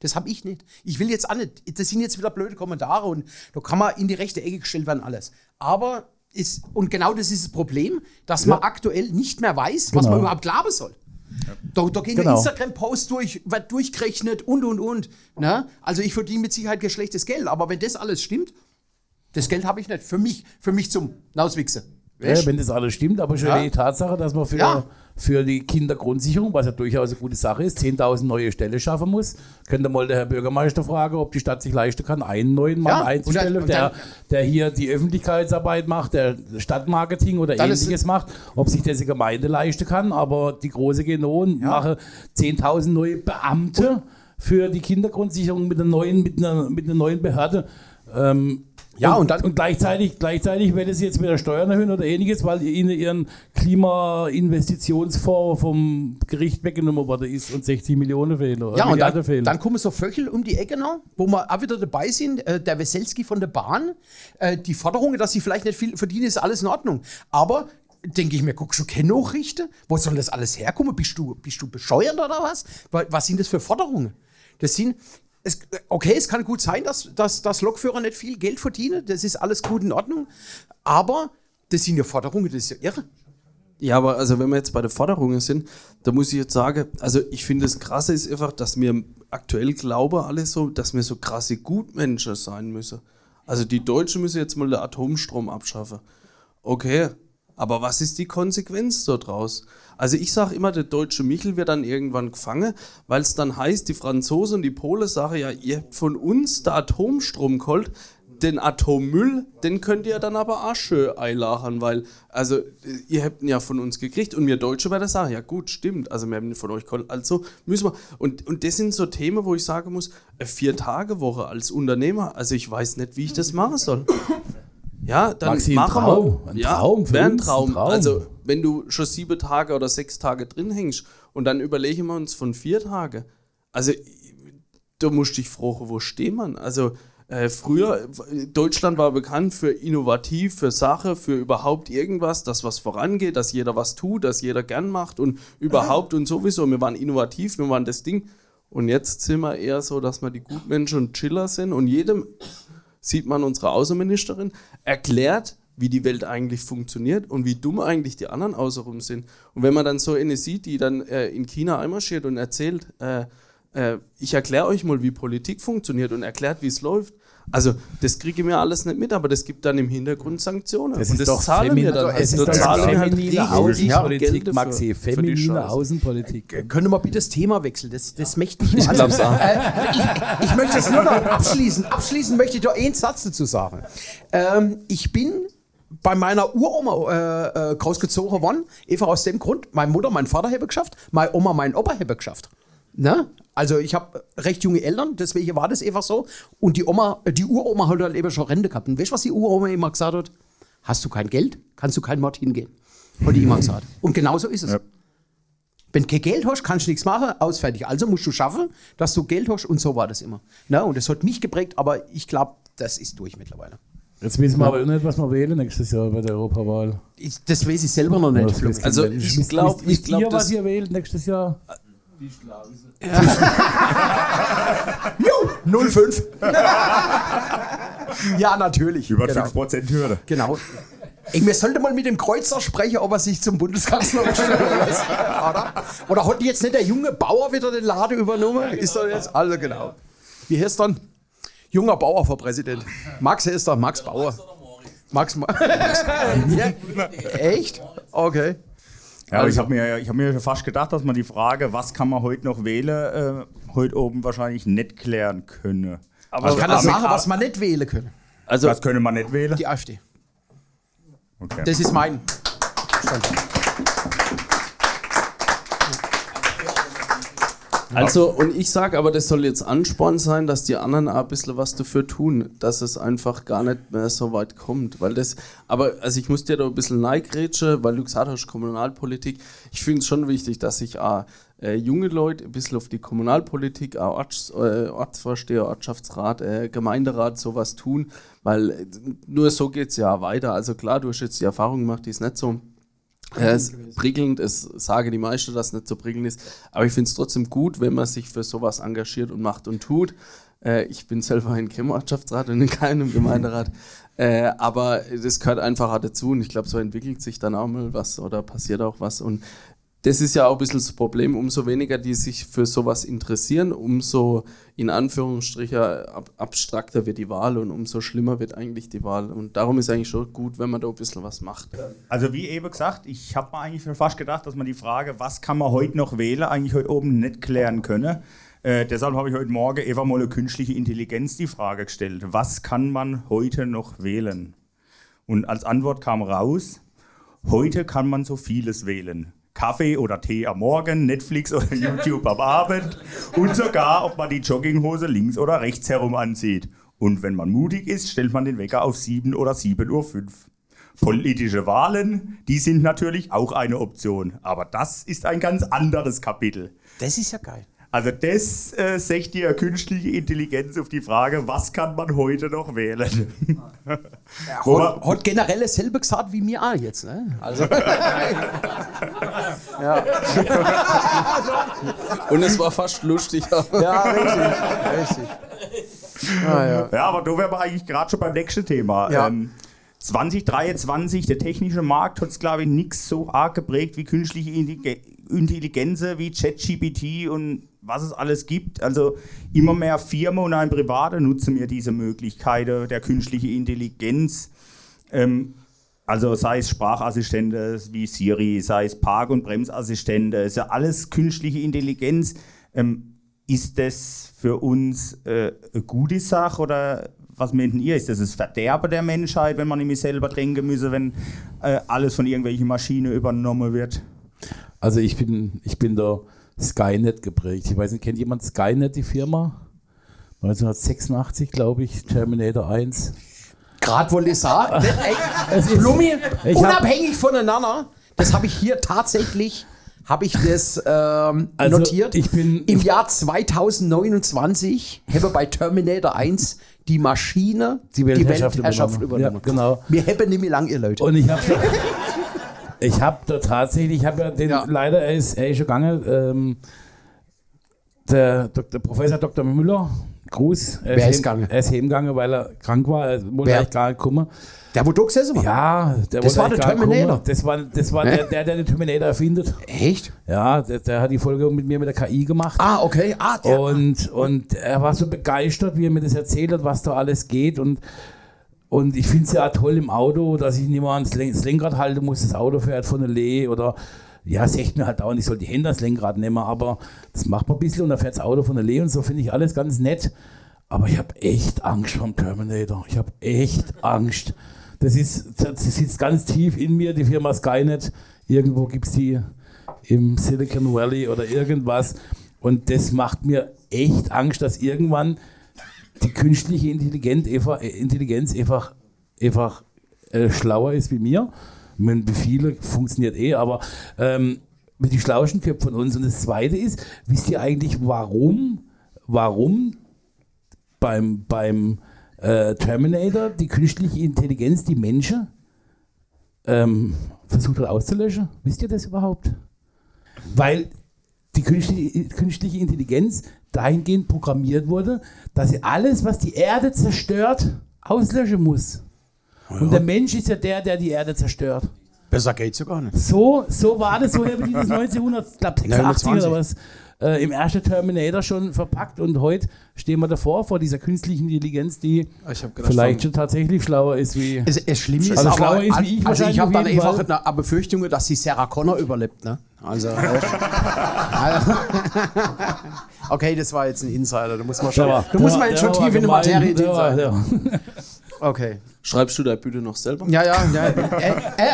Das habe ich nicht. Ich will jetzt auch nicht, das sind jetzt wieder blöde Kommentare und da kann man in die rechte Ecke gestellt werden, alles. Aber ist, und genau das ist das Problem, dass man aktuell nicht mehr weiß, was Genau. man überhaupt glauben soll. Da, da gehen Genau. ja Instagram-Posts durch, wird durchgerechnet und und und. Ne? Also ich verdiene mit Sicherheit kein schlechtes Geld, aber wenn das alles stimmt, das Geld habe ich nicht. Für mich, für mich zum Nauswichsen. Ja, wenn das alles stimmt, aber schon Ja. die Tatsache, dass man für, Ja. für die Kindergrundsicherung, was ja durchaus eine gute Sache ist, 10.000 neue Stellen schaffen muss. Könnte mal der Herr Bürgermeister fragen, ob die Stadt sich leisten kann, einen neuen Mann Ja, einzustellen, und dann- der, der hier die Öffentlichkeitsarbeit macht, der Stadtmarketing oder Dann ist- ähnliches macht, ob sich das die Gemeinde leisten kann. Aber die große Genon mache 10.000 neue Beamte für die Kindergrundsicherung mit einer neuen, mit einer, mit einer neuen Behörde. Ähm, Ja, und dann- und gleichzeitig, gleichzeitig werdet ihr jetzt wieder Steuern erhöhen oder ähnliches, weil ihnen ihren Klimainvestitionsfonds vom Gericht weggenommen worden ist und 60 Millionen fehlen. oder Ja, und Milliarden dann, fehlen. dann kommen so Vöchel um die Ecke noch, wo wir auch wieder dabei sind. Äh, der Weselski von der Bahn, äh, die Forderung, dass sie vielleicht nicht viel verdienen, ist alles in Ordnung. Aber denke ich mir, guckst du keine Nachrichten? Wo soll das alles herkommen? Bist du, bist du bescheuert oder was? Wa- Was sind das für Forderungen? Das sind. Es, okay, es kann gut sein, dass, dass, dass Lokführer nicht viel Geld verdienen. Das ist alles gut in Ordnung. Aber das sind ja Forderungen, das ist ja irre. Ja, aber also wenn wir jetzt bei den Forderungen sind, da muss ich jetzt sagen, also ich finde das Krasse ist einfach, dass wir aktuell glauben alle so, dass wir so krasse Gutmenschen sein müssen. Also die Deutschen müssen jetzt mal den Atomstrom abschaffen. Okay, aber was ist die Konsequenz daraus? Also ich sage immer, der deutsche Michel wird dann irgendwann gefangen, weil es dann heißt, die Franzosen und die Polen sagen ja, ihr habt von uns der Atomstrom geholt, den Atommüll, den könnt ihr dann aber auch schön einlagern, weil, also, ihr habt ihn ja von uns gekriegt und wir Deutsche werden sagen, ja gut, stimmt, also wir haben ihn von euch geholt, also müssen wir, und, und das sind so Themen, wo ich sagen muss, eine Vier-Tage-Woche als Unternehmer, also ich weiß nicht, wie ich das machen soll. Ja, dann Maxi, ein machen Traum, wir. ein ja, Traum für wär ein ein Traum. Traum. Also, wenn du schon sieben Tage oder sechs Tage drin hängst und dann überlegen wir uns von vier Tage. Also, da musst du dich fragen, wo stehen man? Also, äh, früher, Deutschland war bekannt für innovativ, für Sache, für überhaupt irgendwas, dass was vorangeht, dass jeder was tut, dass jeder gern macht und überhaupt und sowieso. Wir waren innovativ, wir waren das Ding. Und jetzt sind wir eher so, dass wir die Gutmenschen und Chiller sind und jedem sieht man unsere Außenministerin, erklärt, wie die Welt eigentlich funktioniert und wie dumm eigentlich die anderen außenrum sind. Und wenn man dann so eine sieht, die dann äh, in China einmarschiert und erzählt, äh, äh, ich erkläre euch mal, wie Politik funktioniert und erklärt, wie es läuft. Also, das kriege ich mir alles nicht mit, aber das gibt dann im Hintergrund Sanktionen. Das Und ist doch zahlen wir femin- dann. es Also, ist da zahlen wir halt feminine Außenpolitik, Maxi. Feminine. Außenpolitik. Können wir bitte das Thema wechseln? Das, das möchte ich Ich glaub's auch. Äh, ich, ich möchte es nur noch abschließen. Abschließend möchte ich doch einen Satz dazu sagen. Ähm, ich bin bei meiner Uroma äh, äh, großgezogen worden, einfach aus dem Grund, meine Mutter, mein Vater habe geschafft, meine Oma, mein Opa habe geschafft. Ne? Also ich habe recht junge Eltern, deswegen war das einfach so. Und die Oma, äh, die Uroma hat halt eben schon Rente gehabt. Und weißt du, was die Uroma immer gesagt hat? Hast du kein Geld, kannst du kein Mord hingehen. Hat die immer gesagt. Und genau so ist es. Ja. Wenn du kein Geld hast, kannst du nichts machen, ausfertig. Also musst du schaffen, dass du Geld hast und so war das immer. Na, und das hat mich geprägt, aber ich glaube, das ist durch mittlerweile. Jetzt wissen wir aber nicht, was wir wählen nächstes Jahr bei der Europawahl. Ich, das weiß ich selber noch nicht. Also, ich Wisst- glaub- wisst- ich wisst glaub, ihr, was das- ihr wählt nächstes Jahr? Jo, 05. ja, natürlich. Über genau. 5% Hürde. Genau. Ey, mir sollte mal mit dem Kreuzer sprechen, ob er sich zum Bundeskanzler aufstellen lässt. Oder? Oder hat jetzt nicht der junge Bauer wieder den Laden übernommen? Ist er jetzt? Also genau. Wie heißt dann? Junger Bauer vor Präsident. Max heißt er, Max Bauer. Max, Ma ja, Echt? Okay. Ja, Also- ich habe mir, ich hab mir fast gedacht, dass man die Frage, was kann man heute noch wählen, äh, heute oben wahrscheinlich nicht klären könne. Aber ich kann das sagen, was man nicht wählen können. Also, Was könne man nicht wählen? Die AfD. Okay. Das ist mein Standpunkt. Also, und ich sage aber, das soll jetzt Ansporn sein, dass die anderen auch ein bisschen was dafür tun, dass es einfach gar nicht mehr so weit kommt. Weil das, aber, also ich muss dir da ein bisschen neigrätschen, weil du gesagt hast, Kommunalpolitik. Ich finde es schon wichtig, dass sich auch äh, junge Leute ein bisschen auf die Kommunalpolitik, auch Orts, äh, Ortsvorsteher, Ortschaftsrat, äh, Gemeinderat sowas tun, weil äh, nur so geht es ja weiter. Also klar, du hast jetzt die Erfahrung gemacht, die ist nicht so äh, es ist prickelnd, es sage die meisten, dass es nicht so prickelnd ist. Aber ich finde es trotzdem gut, wenn man sich für sowas engagiert und macht und tut. Äh, ich bin selber in keinem Ortschaftsrat und in keinem Gemeinderat. Äh, aber das gehört einfach dazu und ich glaube, so entwickelt sich dann auch mal was oder passiert auch was. Und das ist ja auch ein bisschen das Problem, umso weniger die sich für sowas interessieren, umso in Anführungsstrichen ab abstrakter wird die Wahl und umso schlimmer wird eigentlich die Wahl. Und darum ist eigentlich schon gut, wenn man da ein bisschen was macht. Also wie eben gesagt, ich habe mir eigentlich fast gedacht, dass man die Frage, was kann man heute noch wählen, eigentlich heute oben nicht klären könne. Äh, deshalb habe ich heute Morgen mal eine künstliche Intelligenz die Frage gestellt. Was kann man heute noch wählen? Und als Antwort kam raus, heute kann man so vieles wählen. Kaffee oder Tee am Morgen, Netflix oder YouTube am Abend und sogar, ob man die Jogginghose links oder rechts herum anzieht. Und wenn man mutig ist, stellt man den Wecker auf 7 oder 7.05 Uhr. Politische Wahlen, die sind natürlich auch eine Option. Aber das ist ein ganz anderes Kapitel. Das ist ja geil. Also das äh, sagt dir künstliche Intelligenz auf die Frage, was kann man heute noch wählen? Wo Hat, hat generell dasselbe gesagt wie mir auch jetzt. Ne? Also, Und es war fast lustig. ja, richtig. richtig. Ah, ja. Ja, aber da wären wir eigentlich gerade schon beim nächsten Thema. Ja. Ähm, 2023, der technische Markt hat es, glaube ich, nichts so arg geprägt wie künstliche Intelli- Intelligenz, wie ChatGPT und was es alles gibt. Also immer mehr Firmen und ein Privater nutzen mir diese Möglichkeiten der künstlichen Intelligenz. Ähm, also sei es Sprachassistenten wie Siri, sei es Park- und Bremsassistenten, ist ja alles künstliche Intelligenz. Ähm, ist das für uns äh, eine gute Sache oder was meint ihr? Ist das das Verderben der Menschheit, wenn man nämlich selber denken müsse, wenn äh, alles von irgendwelchen Maschinen übernommen wird? Also ich bin, ich bin da Skynet geprägt. Ich weiß nicht, kennt jemand Skynet, die Firma? 1986, glaube ich, Terminator 1. Gerade wollte ich sagen, ey, ist- Blumi, unabhängig voneinander, das habe ich hier tatsächlich, habe ich das ähm, Also, notiert. ich bin- Im Jahr 2029 habe bei Terminator 1 die Maschine Die Weltherrschaft übernommen. übernommen. Ja, genau. Wir haben nicht mehr lang, ihr Leute. Und ich habe ich hab da tatsächlich, ich habe ja den, Ja. leider, er ist, er ist schon gegangen, ähm, der, Dr. Professor Dr. Müller, Gruß. Er Wer ist gegangen? Er ist heimgegangen, weil er krank war. Er wollte Wer? eigentlich gar nicht kommen. Der, wo du gesessen war? Ja, der Das war der Terminator? kommen. Das war, das war der, der, der den Terminator erfindet. Echt? Ja, der, der hat die Folge mit mir mit der KI gemacht. Ah, okay. Ah, der. Und, und er war so begeistert, wie er mir das erzählt hat, was da alles geht. Und, und ich finde es ja auch toll im Auto, dass ich nicht mehr ans Len- Lenkrad halten muss, das Auto fährt von der Lee oder ja, sagt mir halt dauernd, ich soll die Hände ans Lenkrad nehmen, aber das macht man ein bisschen und dann fährt das Auto von der Lee und so finde ich alles ganz nett. Aber ich habe echt Angst vom Terminator. Ich habe echt Angst. Das, ist, das sitzt ganz tief in mir, die Firma Skynet. Irgendwo gibt es die im Silicon Valley oder irgendwas. Und das macht mir echt Angst, dass irgendwann die künstliche Intelligenz einfach, äh, Intelligenz einfach, einfach äh, schlauer ist wie mir. Ich meine, funktioniert eh, aber ähm, mit die schlauesten Köpfe von uns. Und das Zweite ist, wisst ihr eigentlich, warum, warum beim, beim äh, Terminator die künstliche Intelligenz die Menschen ähm, versucht hat auszulöschen? Wisst ihr das überhaupt? Weil die künstliche, künstliche Intelligenz dahingehend programmiert wurde, dass sie alles, was die Erde zerstört, auslöschen muss. Und der Mensch ist ja der, der die Erde zerstört. Besser geht's ja gar nicht. So, so war das, so haben die das 1986 1920. oder was äh, im ersten Terminator schon verpackt und heute stehen wir davor, vor dieser künstlichen Intelligenz, die gedacht, vielleicht schon tatsächlich schlauer ist wie. Es, es schlimm ist, Also aber, schlauer ist wie ich also ich habe dann einfach eine Befürchtung, dass die Sarah Connor überlebt. Ne? Also, du? Also- okay, das war jetzt ein Insider. Da muss man schon, da muss man jetzt schon tief in die Materie sein. Okay. Schreibst du da bitte noch selber? Ja, ja, ja. Äh, äh,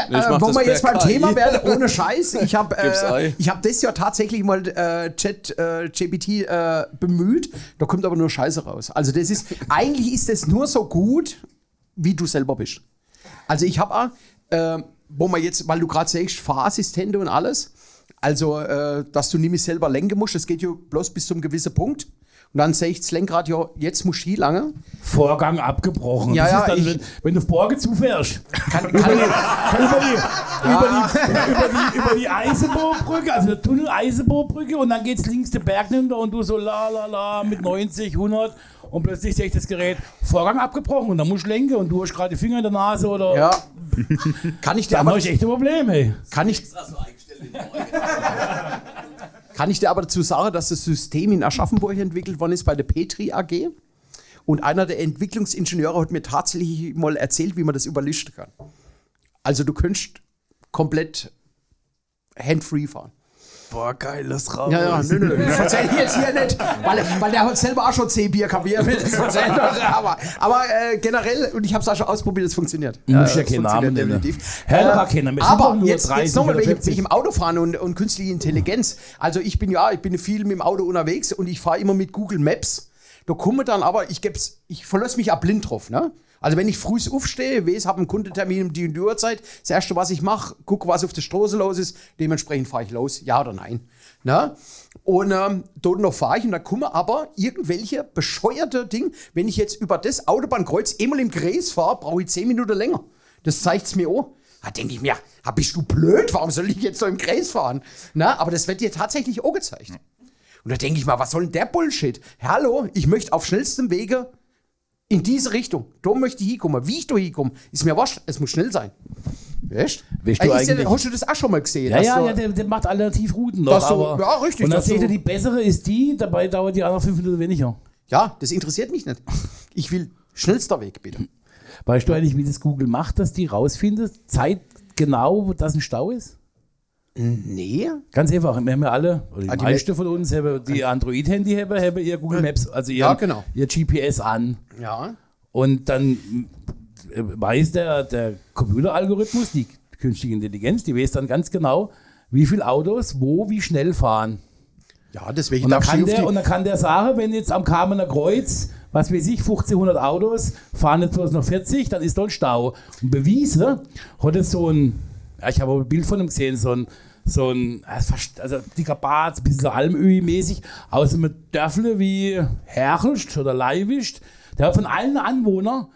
Ich äh, mach wo das wir jetzt beim KI. Thema werden, ohne Scheiß. Ich habe äh, ich hab das ja tatsächlich mal äh, Chat äh, GPT äh, bemüht. Da kommt aber nur Scheiße raus. Also das ist, eigentlich ist das nur so gut, wie du selber bist. Also ich habe auch, äh, wo man jetzt, weil du gerade sagst, Fahrassistente und alles, also äh, dass du nicht mehr selber lenken musst, das geht ja bloß bis zu einem gewissen Punkt. Und dann sehe ich das Lenkrad, ja, jetzt muss ich lange. Vorgang abgebrochen. Ja, das ja, ist dann, ich- wenn, wenn du auf Borge zufährst. Kann, kann, über, die, über, die, über, die, über die Eisenbohrbrücke, also der Tunnel Eisenbohrbrücke und dann geht's links den Berg hinter und du so la la la mit 90, 100 und plötzlich sehe ich das Gerät Vorgang abgebrochen und dann musst du lenken und du hast gerade die Finger in der Nase oder ja. Kann ich dir dann aber, habe ich echt ein Problem, hey. kann ich, Extra so eingestellt in. Kann ich dir aber dazu sagen, dass das System in Aschaffenburg entwickelt worden ist bei der Petri AG? Und einer der Entwicklungsingenieure hat mir tatsächlich mal erzählt, wie man das überlisten kann. Also du könntest komplett handfree fahren. Boah, geiles Raum. Ja, ja, nö, nö. Ich erzähl jetzt hier nicht, weil, weil der hat selber auch schon C-Bier er das hat. Aber, aber äh, generell, und ich habe es auch schon ausprobiert, es funktioniert. Du musst Äh, ja es keinen funktioniert Namen definitiv. Herr Äh, sind aber jetzt, 30 jetzt nochmal wegen, 40. wegen dem Autofahren und, und künstliche Intelligenz. Also ich bin ja, ich bin viel mit dem Auto unterwegs und ich fahre immer mit Google Maps. Da komme dann aber, ich geb's, ich verlasse mich auch blind drauf, ne? Also wenn ich früh aufstehe, weiß, habe einen Kundentermin um die und die Uhrzeit, das erste, was ich mache, gucke, was auf der Straße los ist, dementsprechend fahre ich los, ja oder nein. Ne? Und ähm, dort noch fahre ich und da kommen aber irgendwelche bescheuerte Dinge, wenn ich jetzt über das Autobahnkreuz einmal im Kreis fahre, brauche ich 10 Minuten länger. Das zeigt es mir auch. Da denke ich mir, bist du blöd? Warum soll ich jetzt so im Kreis fahren? Na, aber das wird dir tatsächlich auch gezeigt. Und da denke ich mal, was soll denn der Bullshit? Hallo, ich möchte auf schnellstem Wege in diese Richtung. Da möchte ich hinkommen. Wie ich da hinkomme, ist mir wurscht. Es muss schnell sein. Weißt Weißt du ist ja- eigentlich- Hast du das auch schon mal gesehen? Ja, ja, ja der, der macht Alternativrouten noch. Du- aber, ja, richtig, Und dann seht ihr, die bessere ist die, dabei dauert die andere fünf Minuten weniger. ja, das interessiert mich nicht. Ich will schnellster Weg, bitte. Weißt du eigentlich, wie das Google macht, dass die rausfindet, zeitgenau, dass ein Stau ist? Nee. Ganz einfach. Wir haben ja alle, oder die Ah, die meisten von uns, haben die Android-Handy haben, haben ihr Google Maps, also ihr, Ja, genau. ihr GPS an. Ja. Und dann äh, weiß der, der Computeralgorithmus, die künstliche Intelligenz, die weiß dann ganz genau, wie viele Autos wo wie schnell fahren. Ja, deswegen Und dann, kann der, und dann kann der sagen, wenn jetzt am Kamener Kreuz, was weiß ich, 1500 Autos, fahren jetzt bloß noch 40, dann ist ein Stau. Und bewiesen hat es so ein, ja, ich habe ein Bild von ihm gesehen, so ein, so ein also dicker Bart, ein bisschen so Almöhi-mäßig, aus einem Dörfle wie Herrscht oder Leiwischt. Der hat von allen Anwohnern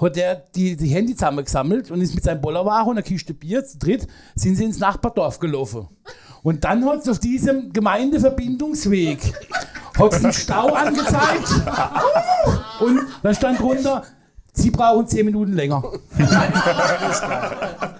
hat er die, die Handy zusammengesammelt und ist mit seinem Bollerwagen und einer Kiste Bier zu dritt, sind sie ins Nachbardorf gelaufen. Und dann hat es auf diesem Gemeindeverbindungsweg einen Stau angezeigt und da stand drunter, Sie brauchen 10 Minuten länger.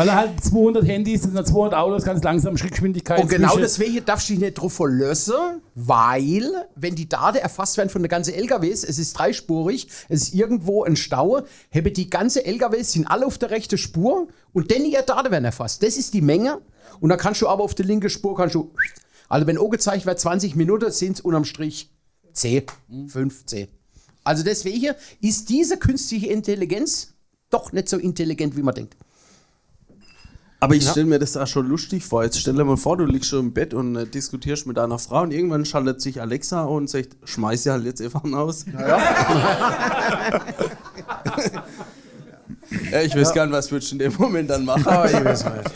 Weil er halt 200 Handys, das sind 200 Autos, ganz langsam Schrittgeschwindigkeit. Und genau deswegen darfst du dich nicht drauf verlassen, weil, wenn die Daten erfasst werden von den ganzen LKWs, es ist dreispurig, es ist irgendwo ein Stau, habe die ganzen LKWs sind alle auf der rechten Spur und dann ihre Daten werden erfasst. Das ist die Menge. Und dann kannst du aber auf der linken Spur, kannst du, also wenn angezeigt wird 20 Minuten, sind es unterm Strich 10, 5, 10. Also deswegen ist diese künstliche Intelligenz doch nicht so intelligent, wie man denkt. Aber ich stelle mir das auch schon lustig vor. Jetzt stell dir mal vor, du liegst schon im Bett und äh, diskutierst mit deiner Frau und irgendwann schaltet sich Alexa und sagt, schmeiß sie halt jetzt einfach aus. Ja. ich weiß gar nicht, was würdest du in dem Moment dann machen. Oh, ich weiß nicht.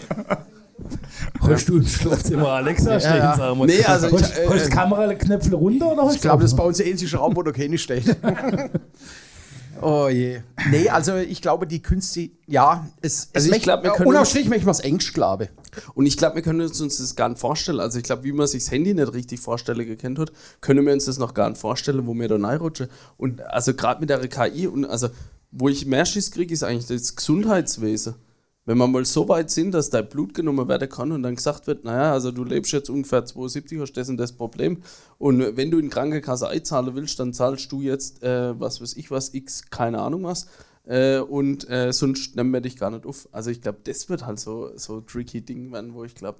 Hast du im Schlafzimmer Alexa stehen, ja. sagen wir. Nee, also ich- hast, äh, hast äh, Kameraknöpfe runter oder hast Ich glaube, das ist bei uns der einzige Raum, wo noch keine steht. oh je. Nee, also ich glaube, die Künste, ja, es, Also es ich glaub, wir können unterm uns- Strich möchte ich es Angst, glaube Und ich glaube, wir können uns das gar nicht vorstellen. Also ich glaube, wie man sich das Handy nicht richtig vorstellen gekannt hat, können wir uns das noch gar nicht vorstellen, wo wir da reinrutschen. Und also gerade mit der KI und also wo ich mehr Schiss kriege, ist eigentlich das Gesundheitswesen. Wenn wir mal so weit sind, dass dein Blut genommen werden kann und dann gesagt wird, naja, also du lebst jetzt ungefähr 72, hast das und das Problem. Und wenn du in Krankenkasse einzahlen willst, dann zahlst du jetzt, äh, was weiß ich was, x, keine Ahnung was. Äh, und äh, sonst nehmen wir dich gar nicht auf. Also ich glaube, das wird halt so, so tricky Ding werden, wo ich glaube,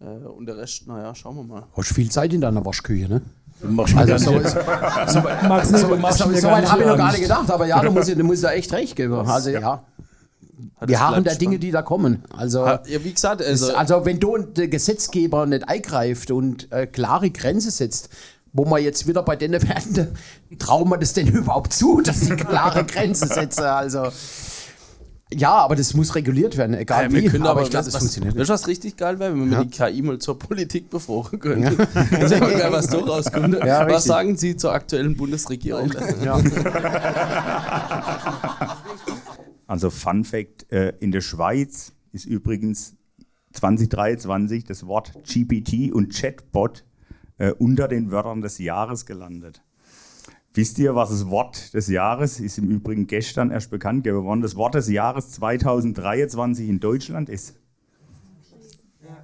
äh, und der Rest, naja, schauen wir mal. Hast viel Zeit in deiner Waschküche, ne? Du machst Also so, ist, Max, du so, so, weit habe ich noch gar nicht gedacht, aber ja, da muss ich, da muss ich da echt recht geben. Also ja, wir das haben da Dinge, spannend. die da kommen. Also, Ja, wie gesagt, also, also, also wenn du der Gesetzgeber nicht eingreift und äh, klare Grenze setzt, wo man jetzt wieder bei denen werden, trauen wir das denn überhaupt zu, dass sie klare Grenzen setzen? Also ja, aber das muss reguliert werden, egal Ja, wie. wir können aber aber, ich glaube, das was, funktioniert Weißt nicht. du, was richtig geil wäre, wenn wir Ja. die KI mal zur Politik befragen können? Das wäre geil, was so rauskommt. Ja, was richtig. sagen Sie zur aktuellen Bundesregierung? Ja. Also Fun Fact, äh, in der Schweiz ist übrigens 2023 das Wort GPT und Chatbot äh, unter den Wörtern des Jahres gelandet. Wisst ihr, was das Wort des Jahres ist? Im Übrigen gestern erst bekannt geworden. Das Wort des Jahres 2023 in Deutschland ist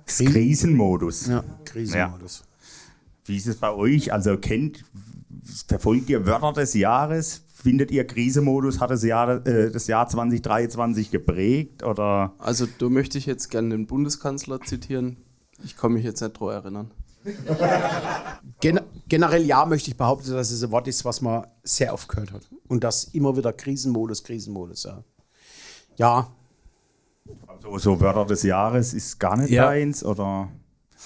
das Krisenmodus. ja, Krisenmodus. Wie ist es bei euch? Also kennt, verfolgt ihr Wörter des Jahres? Findet ihr Krisenmodus hat das Jahr, äh, das Jahr 2023 geprägt? Oder Also, da möchte ich jetzt gerne den Bundeskanzler zitieren. Ich kann mich jetzt nicht daran erinnern. Gen generell ja möchte ich behaupten, dass es ein Wort ist, was man sehr oft gehört hat. Und das immer wieder Krisenmodus, Krisenmodus, ja. Ja, so, so Wörter des Jahres ist gar nicht Ja. deins? Oder?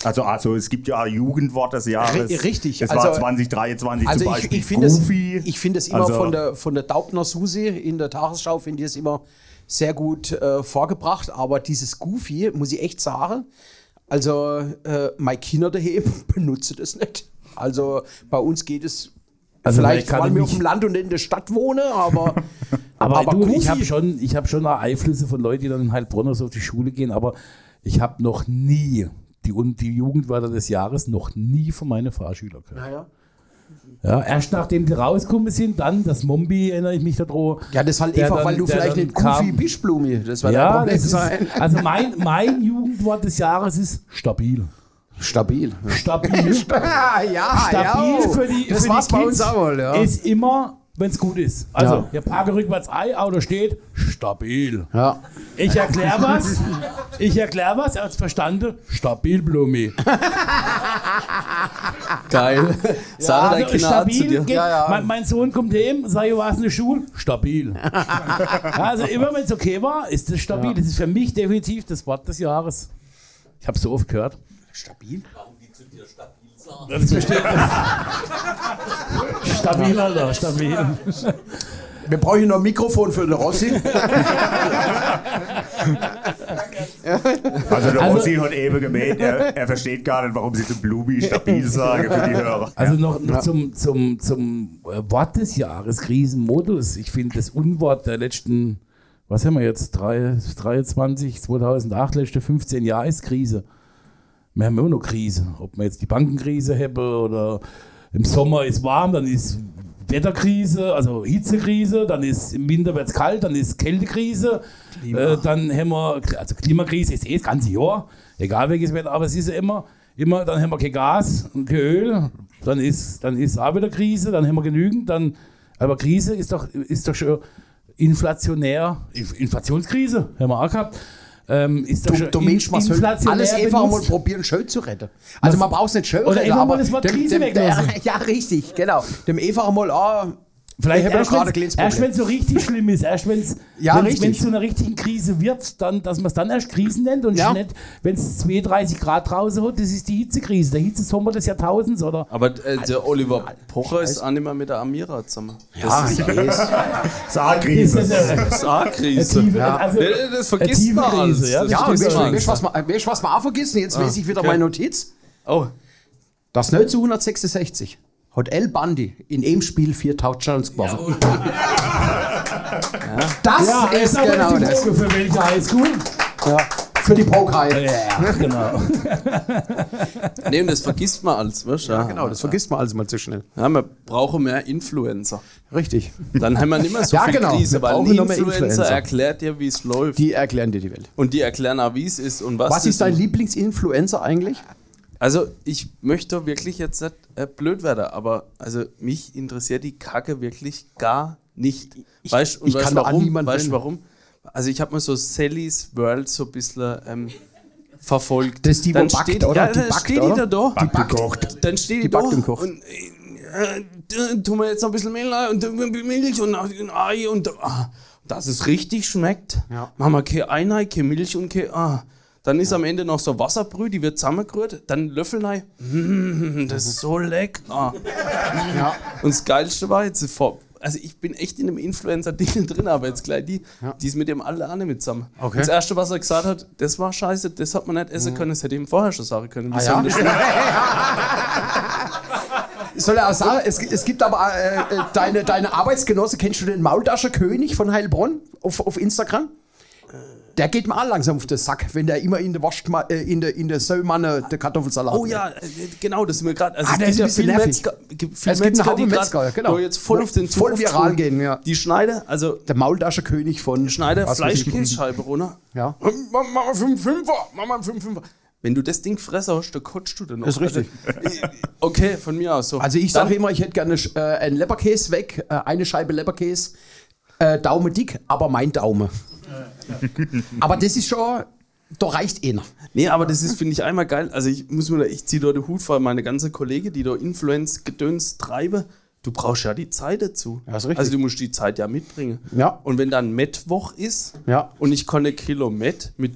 Also, also es gibt ja auch Jugendwort des Jahres. Ri- richtig. Das war Also- 2023 also zum ich, Beispiel ich finde es, Goofy. ich finde es immer Also- von, der, von der Daubner Susi in der Tagesschau, finde ich es immer sehr gut äh, vorgebracht. Aber dieses Goofy, muss ich echt sagen, also äh, meine Kinder daheim benutzen das nicht. Also bei uns geht es Also vielleicht, weil wir auf dem Land und in der Stadt wohnen, aber, Aber, aber du, ich Goofy- habe schon, ich hab schon Einflüsse von Leuten, die dann in Heilbronn so auf die Schule gehen, aber ich habe noch nie die, die Jugendwörter des Jahres noch nie von meinen Fahrschülern gehört. Naja. Ja, erst nachdem die rausgekommen sind, dann das Mombi, erinnere ich mich daran. Ja, das ist halt einfach, dann- weil du vielleicht nicht kam. bist, Blumi. Das ein Ja, Problem das ist, sein. also mein, mein Jugendwort des Jahres ist stabil. Stabil. Stabil. Ja, stabil ja. für die, das für die bei Kids uns auch ja. ist immer, wenn es gut ist. Also, Ja. der parke rückwärts ein, Auto steht, stabil. ja. Ich erkläre was, ich erkläre was, er hat verstanden, stabil, Blumi. Geil. Sag dein Also, Kinder an zu stabil geht, Ja, ja. Mein, mein Sohn kommt heim, sag ich, warst in der Schule? Stabil. Ja, also immer wenn es okay war, ist es stabil. Das ist für mich definitiv das Wort des Jahres. Ich habe so oft gehört. Stabil? Das versteht Stabil, Alter, stabil. Wir brauchen noch ein Mikrofon für den Rossi. Also der Also- Rossi hat eben gemäht, er, er versteht gar nicht, warum sie zu Blubi stabil sagen für die Hörer. Also noch, noch zum, zum, zum äh, Wort des Jahres, Krisenmodus. Ich finde das Unwort der letzten, was haben wir jetzt, drei- 23, 2008, letzte 15 Jahre ist Krise. Wir haben immer noch Krise. Ob wir jetzt die Bankenkrise haben oder im Sommer ist warm, dann ist Wetterkrise, also Hitzekrise, dann ist im Winter wird es kalt, dann ist Kältekrise, äh, dann haben wir, also Klimakrise ist eh das ganze Jahr, egal welches Wetter, aber es ist ja immer, immer, dann haben wir kein Gas und kein Öl, dann ist, dann ist auch wieder Krise, dann haben wir genügend, dann, aber Krise ist doch, ist doch schon inflationär, Inf- Inflationskrise, haben wir auch gehabt. Ähm, ist Du, du Mensch, man soll alles einfach mal benutzt. probieren, schön zu retten. Also man braucht es nicht schön Oder retten, einfach mal aber das Wort Krise weglassen. Ja, richtig, genau. Dem einfach mal, ah, Vielleicht erst, ja wenn es so richtig schlimm ist, erst Ja, wenn's, wenn es zu einer richtigen Krise wird, dann, dass man es dann erst Krisen nennt und Ja. nicht, wenn es 32 Grad draußen hat, das ist die Hitzekrise, der Hitzesommer des Jahrtausends oder Aber äh, der Oliver Pocher ist auch nicht mehr mit der Amira zusammen. ja. Saarkrise. das eine, Das ist auch eine eine Krise. tiefe, also, Ja, das vergisst man alles. Krise, ja, Das das Ja, weißt du, was man, was auch vergessen? Jetzt lese ich wieder okay. meine Notiz. Oh, Das 1966 hat El Bandi in einem Spiel vier Touchdowns geworfen. Das ja, ist ist aber genau die das. Für welche Highschool? Ja. Für die Poker. Ja, genau. nee, und das vergisst man alles, weißt du? Ja, Genau, das vergisst man also mal zu schnell. Ja, wir brauchen mehr Influencer. Richtig. Dann haben wir nicht mehr so Ja, viel genau. Krise, weil mehr Influencer, Influencer. erklärt dir, wie es läuft. Die erklären dir die Welt. und die erklären auch, wie es ist und was, Was ist dein Lieblingsinfluencer eigentlich? Also, ich möchte wirklich jetzt nicht äh, blöd werden, aber also mich interessiert die Kacke wirklich gar nicht. weißt und ich weißt kann warum? niemanden Weißt warum? Also, ich habe mal so Sally's World so ein bisschen ähm, verfolgt. Das ist die, wo dann backt, steht, oder? Ja, Die dann backt, steht oder? die da, da. Backt gekocht. Dann steht die, Die da und kocht. und äh, tun wir jetzt noch ein bisschen Mehl rein und äh, Milch und ein Ei und ah, dass es richtig schmeckt. Ja. Machen wir kein Ei rein, keine Milch und kein ah. Dann ist am Ende noch so Wasserbrühe, die wird zusammengerührt, dann Löffel rein. Mm, das ist so lecker. Ja. Und das Geilste war jetzt vor. Also ich bin echt in einem Influencer-Ding drin, aber jetzt gleich die, die ist mit dem alle alle mit zusammen. Okay. Das erste, was er gesagt hat, das war scheiße, das hat man nicht essen können, das hätte ich ihm vorher schon sagen können. Ah, soll ja? das soll ja auch sagen, es, es gibt aber äh, äh, deine, deine Arbeitsgenosse, kennst du den Maultascher König von Heilbronn auf, auf Instagram? Der geht mir auch langsam auf den Sack, wenn der immer in der Wasch, äh, in der, in der Säumanne der Kartoffelsalat Oh ja, äh, genau, das ist mir gerade. Also Ah, es gibt ist ja ein bisschen viele nervig. Metzger, gibt viele Es gibt einen Metzger, die Metzger, grad, genau. wo jetzt voll auf den Zug Voll viral gehen, ja. Die schneiden, also Der Maultascher König von schneide ich. Fleischkäsescheibe runter. Ja. Mach mal 5 Fünfer, mach mal 5 Fünfer. Wenn du das Ding fressen hast, dann kotzt du dann noch. Ist richtig. Also, okay, von mir aus so. Also ich sage immer, ich hätte gerne äh, einen Leberkäse weg, äh, eine Scheibe Leberkäse, äh, Daumen dick, aber mein Daumen. aber das ist schon, da reicht einer. Nee, aber das ist, finde ich, einmal geil. Also ich muss mir da, ich ziehe da den Hut vor meine ganze Kollege, die da Influence-Gedöns treiben. Du brauchst ja die Zeit dazu. Ja, ist richtig. Also du musst die Zeit ja mitbringen. Ja. Und wenn dann Mittwoch ist Ja. und ich kann ein Kilo Met mit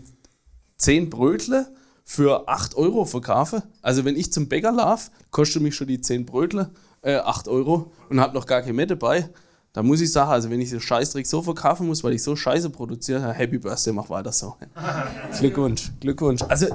10 Brötle für 8 Euro verkaufen, also wenn ich zum Bäcker laufe, kostet mich schon die 10 Brötle äh, 8 Euro und habe noch gar kein Met dabei, da muss ich sagen, also wenn ich den Scheißdreck so verkaufen muss, weil ich so Scheiße produziere, Happy Birthday, mach weiter so. Glückwunsch, Glückwunsch. Also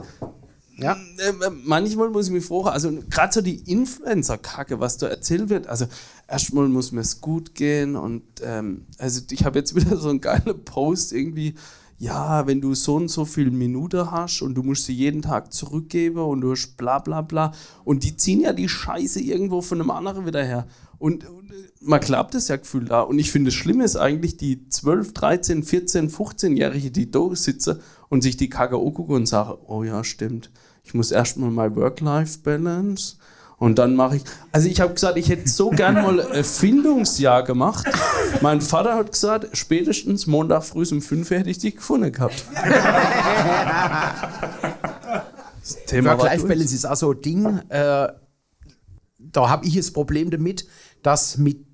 Ja. äh, manchmal muss ich mich fragen, also gerade so die Influencer-Kacke, was da erzählt wird, also erstmal muss mir es gut gehen und ähm, also ich habe jetzt wieder so einen geilen Post irgendwie, ja, wenn du so und so viel Minuten hast und du musst sie jeden Tag zurückgeben und du hast bla bla bla und die ziehen ja die Scheiße irgendwo von einem anderen wieder her und, und man klappt es ja gefühlt da und ich finde das Schlimme ist eigentlich die 12, 13, 14, 15-Jährige, die da sitzen und sich die Kacke angucken und sagen, oh ja, stimmt, ich muss erstmal mal Work-Life-Balance und dann mache ich, also ich habe gesagt, ich hätte so gern mal Erfindungsjahr gemacht. Mein Vater hat gesagt, spätestens Montag früh um 5 hätte ich dich gefunden gehabt. Das. Work-Life-Balance ist auch so ein Ding. Äh, da habe ich das Problem damit, dass mit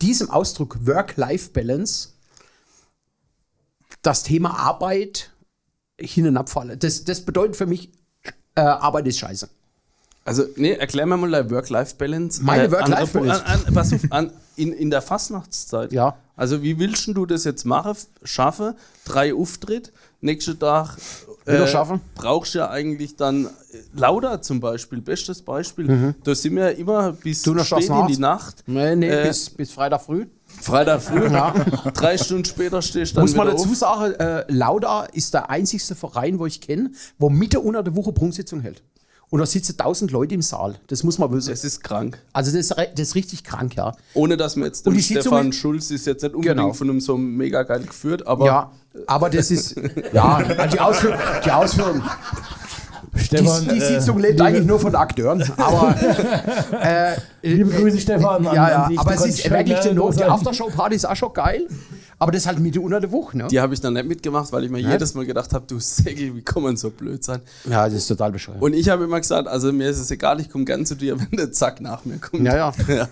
diesem Ausdruck Work-Life-Balance das Thema Arbeit hin und abfalle. Das, das bedeutet für mich, äh, Arbeit ist scheiße. Also, nee, erklär mir mal Work-Life-Balance. Meine Work-Life-Balance? Pass auf, an, in, in der Fastnachtszeit. Ja. Also, wie willst du das jetzt machen, schaffen? Drei Auftritt, nächsten Tag. Wieder schaffen? Brauchst du ja eigentlich dann äh, Lauda zum Beispiel, bestes Beispiel. Da sind wir immer bis Du noch spät in die Nacht. Nee, nee, Äh, bis, bis Freitag früh. Freitag früh, drei Stunden später stehst du dann Muss man dazu auf. sagen, äh, Lauda ist der einzigste Verein, wo ich kenne, wo Mitte unter der Woche Prunksitzung hält. und da sitzen 1000 Leute im Saal. Das muss man wissen. Das ist krank. Also das das ist richtig krank, ja. Ohne dass man jetzt Und den die Sitzung Stefan Schulz ist jetzt nicht unbedingt Genau. von einem so mega geil geführt, aber Ja, aber das ist, ja, also die Ausführung, die Ausführung, die, Stefan, die äh, Sitzung lebt liebe, eigentlich nur von Akteuren, aber äh, Liebe Grüße, Stefan. an- ja, ja, aber es ist wirklich die, da die. Aftershow-Party ist auch schon geil, aber das ist halt Mitte unter der Woche, ne? die habe ich dann nicht mitgemacht, weil ich mir jedes Mal gedacht habe, du Säge, wie kann man so blöd sein? Ja, das ist total bescheuert. Und ich habe immer gesagt, also mir ist es egal, ich komme gern zu dir, wenn der Zack nach mir kommt. Ja, ja. ja.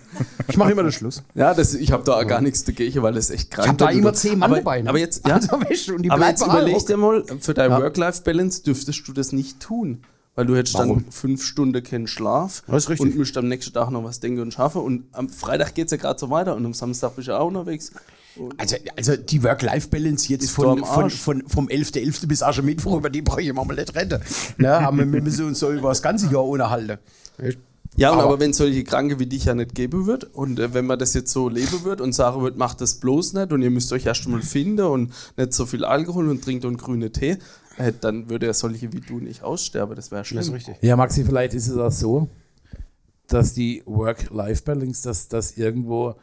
Ich mache immer den Schluss. Ja, das, ich habe da gar nichts dagegen, weil das echt krank Ich habe da immer zehn Mann aber, dabei. Ne? Aber jetzt, ja, also, weißt du, und die aber jetzt überleg dir mal, für deine Ja. Work-Life-Balance dürftest du das nicht tun. Weil du hättest Warum? dann fünf Stunden keinen Schlaf ist und müsst am nächsten Tag noch was denken und schaffen. Und am Freitag geht es ja gerade so weiter und am Samstag bist du auch unterwegs. Also, also die Work-Life-Balance jetzt von, von, Arsch. von, vom 11.11. bis Aschermittwoch, über die brauche ich mal nicht retten. Ne? Aber wir müssen uns so über das ganze Jahr unterhalten. Ja, Aber- aber, wenn es solche Kranke wie dich ja nicht geben wird und äh, wenn man das jetzt so leben wird und sagen wird, macht das bloß nicht und ihr müsst euch erst mal finden und nicht so viel Alkohol und trinkt und grüne Tee, äh, dann würde ja solche wie du nicht aussterben. Das wäre schlimm. Das ist richtig. Ja, Maxi, vielleicht ist es auch so, dass die Work-Life-Balance, dass das irgendwo,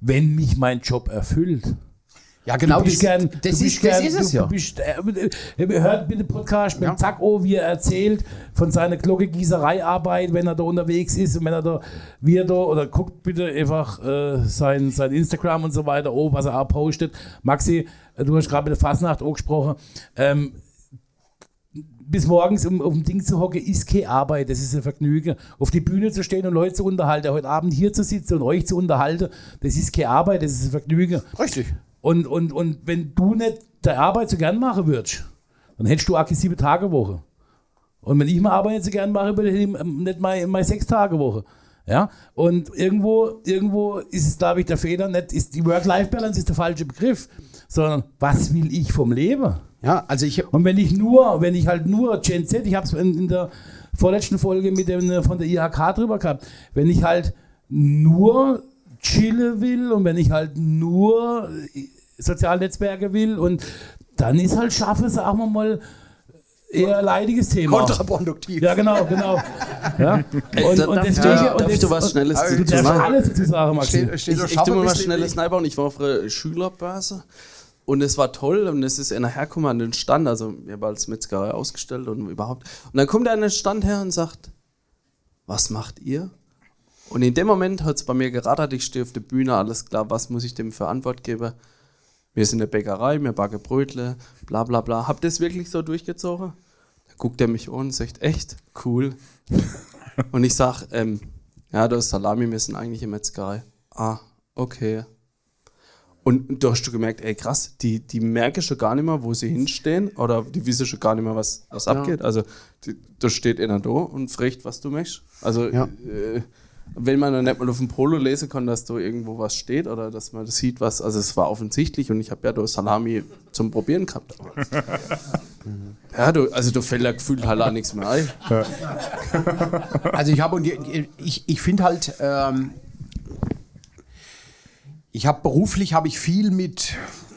wenn mich mein Job erfüllt, Ja, genau, das, gern, das, ist, bist das gern, ist es ja. Du bist, äh, äh, hört bitte Podcast mit Ja. Zack O, wie er erzählt von seiner Glocke-Gießerei-Arbeit, wenn er da unterwegs ist und wenn er da, wie er da, oder guckt bitte einfach äh, sein, sein Instagram und so weiter, oh, was er auch postet. Maxi, äh, du hast gerade mit der Fasnacht auch gesprochen. Ähm, bis morgens um auf dem Ding zu hocken, ist keine Arbeit, das ist ein Vergnügen. Auf die Bühne zu stehen und Leute zu unterhalten, heute Abend hier zu sitzen und euch zu unterhalten, das ist keine Arbeit, das ist ein Vergnügen. Richtig. Und, und, und wenn du nicht der Arbeit so gern machen würdest, dann hättest du auch keine sieben Tage Woche. Und wenn ich meine Arbeit so gern mache, würde ich nicht mal meine sechs Tage Woche. Ja, und irgendwo, irgendwo ist es, glaube ich, der Fehler nicht, ist die Work-Life-Balance ist der falsche Begriff, sondern was will ich vom Leben? Ja, also ich, Und wenn ich nur, wenn ich halt nur Gen Z, ich habe es in, in der vorletzten Folge mit dem, von der IHK drüber gehabt, wenn ich halt nur chillen will und wenn ich halt nur äh, Sozialnetzwerke will und dann ist halt schaffe, sagen wir mal, eher leidiges Thema. kontraproduktiv. Ja, genau, genau. Ja. Und, da- und darf- deswegen, ja, und darf ich dir was Schnelles Du dazu darfst sagen? alles dazu sagen, Maxi. Steht, steht Ich, der ich tue mir bisschen schnelles und ich war auf einer Schülerbörse und es war toll und es ist einer hergekommen an den Stand, also wir haben als Metzgerei ausgestellt und überhaupt. Und dann kommt er an den Stand her und sagt, was macht ihr? Und in dem Moment hat es bei mir gerattert, ich stehe auf der Bühne, alles klar, was muss ich dem für Antwort geben? Wir sind eine Bäckerei, wir backen Brötle, bla bla bla. Habt ihr das wirklich so durchgezogen? Dann guckt er mich an und sagt, echt? Cool. und ich sag, ähm, ja, da ist Salami, wir sind eigentlich eine Metzgerei. Ah, okay. Und da hast du gemerkt, ey krass, die, die merken schon gar nicht mehr, wo sie hinstehen oder die wissen schon gar nicht mehr, was, was abgeht. Also da steht einer da und fragt, was du möchtest. Also Ja. äh, wenn man dann nicht mal auf dem Polo lesen kann, dass da irgendwo was steht oder dass man das sieht, was, also es war offensichtlich und ich habe ja da Salami zum Probieren gehabt. ja, du, also da fällt ja gefühlt halt auch nichts mehr ein. Also ich habe und ich, ich finde halt, ähm, ich habe beruflich habe ich viel mit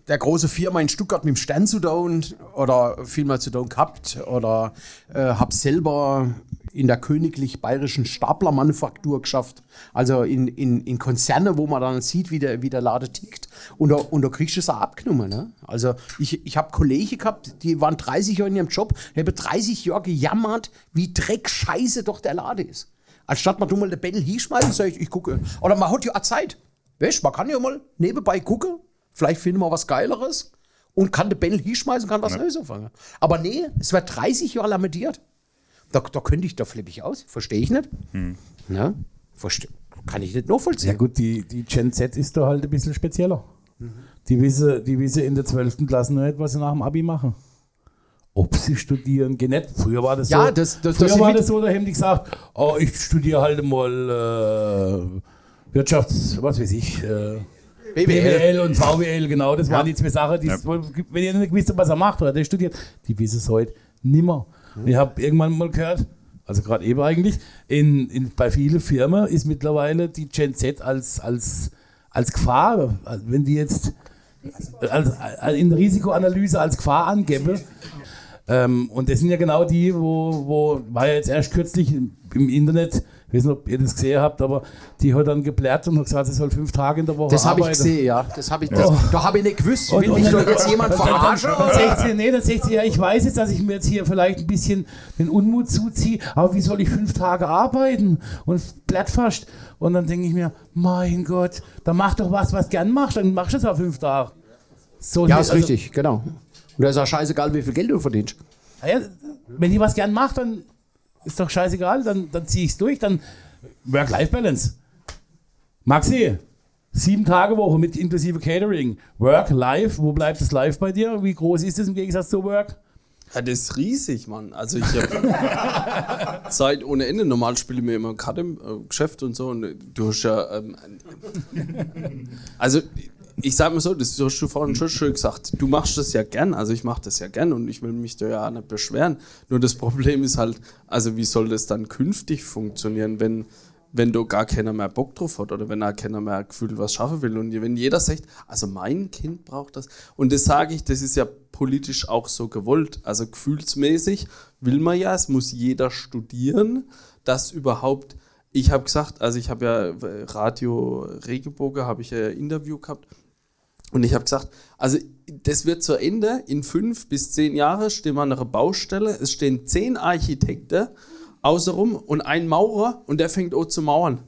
der großen Firma in Stuttgart mit dem Stern zu tun oder viel mal zu tun gehabt oder äh, habe selber in der königlich bayerischen Staplermanufaktur geschafft. Also in, in, in Konzerne, wo man dann sieht, wie der, wie der Laden tickt. Und da, und da kriegst du es auch abgenommen. Ne? Also ich, ich habe Kollegen gehabt, die waren 30 Jahre in ihrem Job, haben 30 Jahre gejammert, wie Dreckscheiße doch der Laden ist. Anstatt man du mal den Bändel hinschmeißen, sag ich, ich gucke. Oder man hat ja auch Zeit. Weißt man kann ja mal nebenbei gucken, vielleicht finden wir was Geileres und kann den Bändel hinschmeißen und kann was Neues anfangen. Aber nee, es wird 30 Jahre lamentiert. Da, da könnte ich, da flippe ich aus. Verstehe ich nicht. Ne? Verste kann ich nicht nachvollziehen. Ja gut, die, die Gen Z ist da halt ein bisschen spezieller. Die wissen, die wissen in der 12. Klasse noch nicht, was sie nach dem Abi machen. Ob sie studieren, nicht. Früher war das Ja, so. das- das- früher das war das so, da haben die gesagt, oh, ich studiere halt mal äh, Wirtschafts, was weiß ich, äh, BWL und VWL, genau, das waren die zwei Sachen, die, wenn ihr nicht wisst, was er macht oder der studiert, die wissen es heute nimmer. Und Ich habe irgendwann mal gehört, also gerade eben eigentlich, in, in, bei vielen Firmen ist mittlerweile die Gen Z als, als, als Gefahr, also wenn die jetzt als, als in Risikoanalyse als Gefahr angeben, Ähm, und das sind ja genau die, wo, wo war ja jetzt erst kürzlich im Internet, ich weiß nicht, ob ihr das gesehen habt, aber die hat dann geblärt und hat gesagt, sie soll fünf Tage in der Woche Das habe ich arbeiten. gesehen, ja. Das habe ich, das, Da habe ich nicht gewusst. Will mich doch jetzt jemand dann, dann, verarschen? dann, sie, nee, dann sagt sie, ja, ich weiß jetzt, dass ich mir jetzt hier vielleicht ein bisschen den Unmut zuziehe, aber wie soll ich fünf Tage arbeiten und blätt fast? Und dann denke ich mir, mein Gott, dann mach doch was, was gern machst, dann machst du es auch fünf Tage. So, Ja, nee, ist also- richtig, genau. Und da ist auch scheißegal, wie viel Geld du verdienst. Ja, wenn ich was gern mache, dann ist doch scheißegal, dann, dann ziehe ich es durch, dann Work-Life-Balance. Maxi, sieben Tage Woche mit inklusive Catering. Work, Life, wo bleibt das Life bei dir? Wie groß ist das im Gegensatz zu Work? Ja, das ist riesig, Mann. Also ich habe Zeit ohne Ende. Normal spiele ich mir immer Karte im äh, Geschäft und so. Und du hast ja. Ähm, also ich sag mal so, das hast du vorhin schon schön gesagt. Du machst das ja gern. Also ich mache das ja gern und ich will mich da ja auch nicht beschweren. Nur das Problem ist halt, also wie soll das dann künftig funktionieren, wenn wenn da gar keiner mehr Bock drauf hat oder wenn auch keiner mehr gefühlt was schaffen will und wenn jeder sagt, also mein Kind braucht das und das sage ich, das ist ja politisch auch so gewollt, also gefühlsmäßig will man ja, es muss jeder studieren, dass überhaupt, ich habe gesagt, also ich habe ja Radio Regenbogen, habe ich ja ein Interview gehabt und ich habe gesagt, also das wird zu Ende, in fünf bis zehn Jahren stehen wir an einer Baustelle, es stehen zehn Architekten außenrum und ein Maurer und der fängt an zu mauern.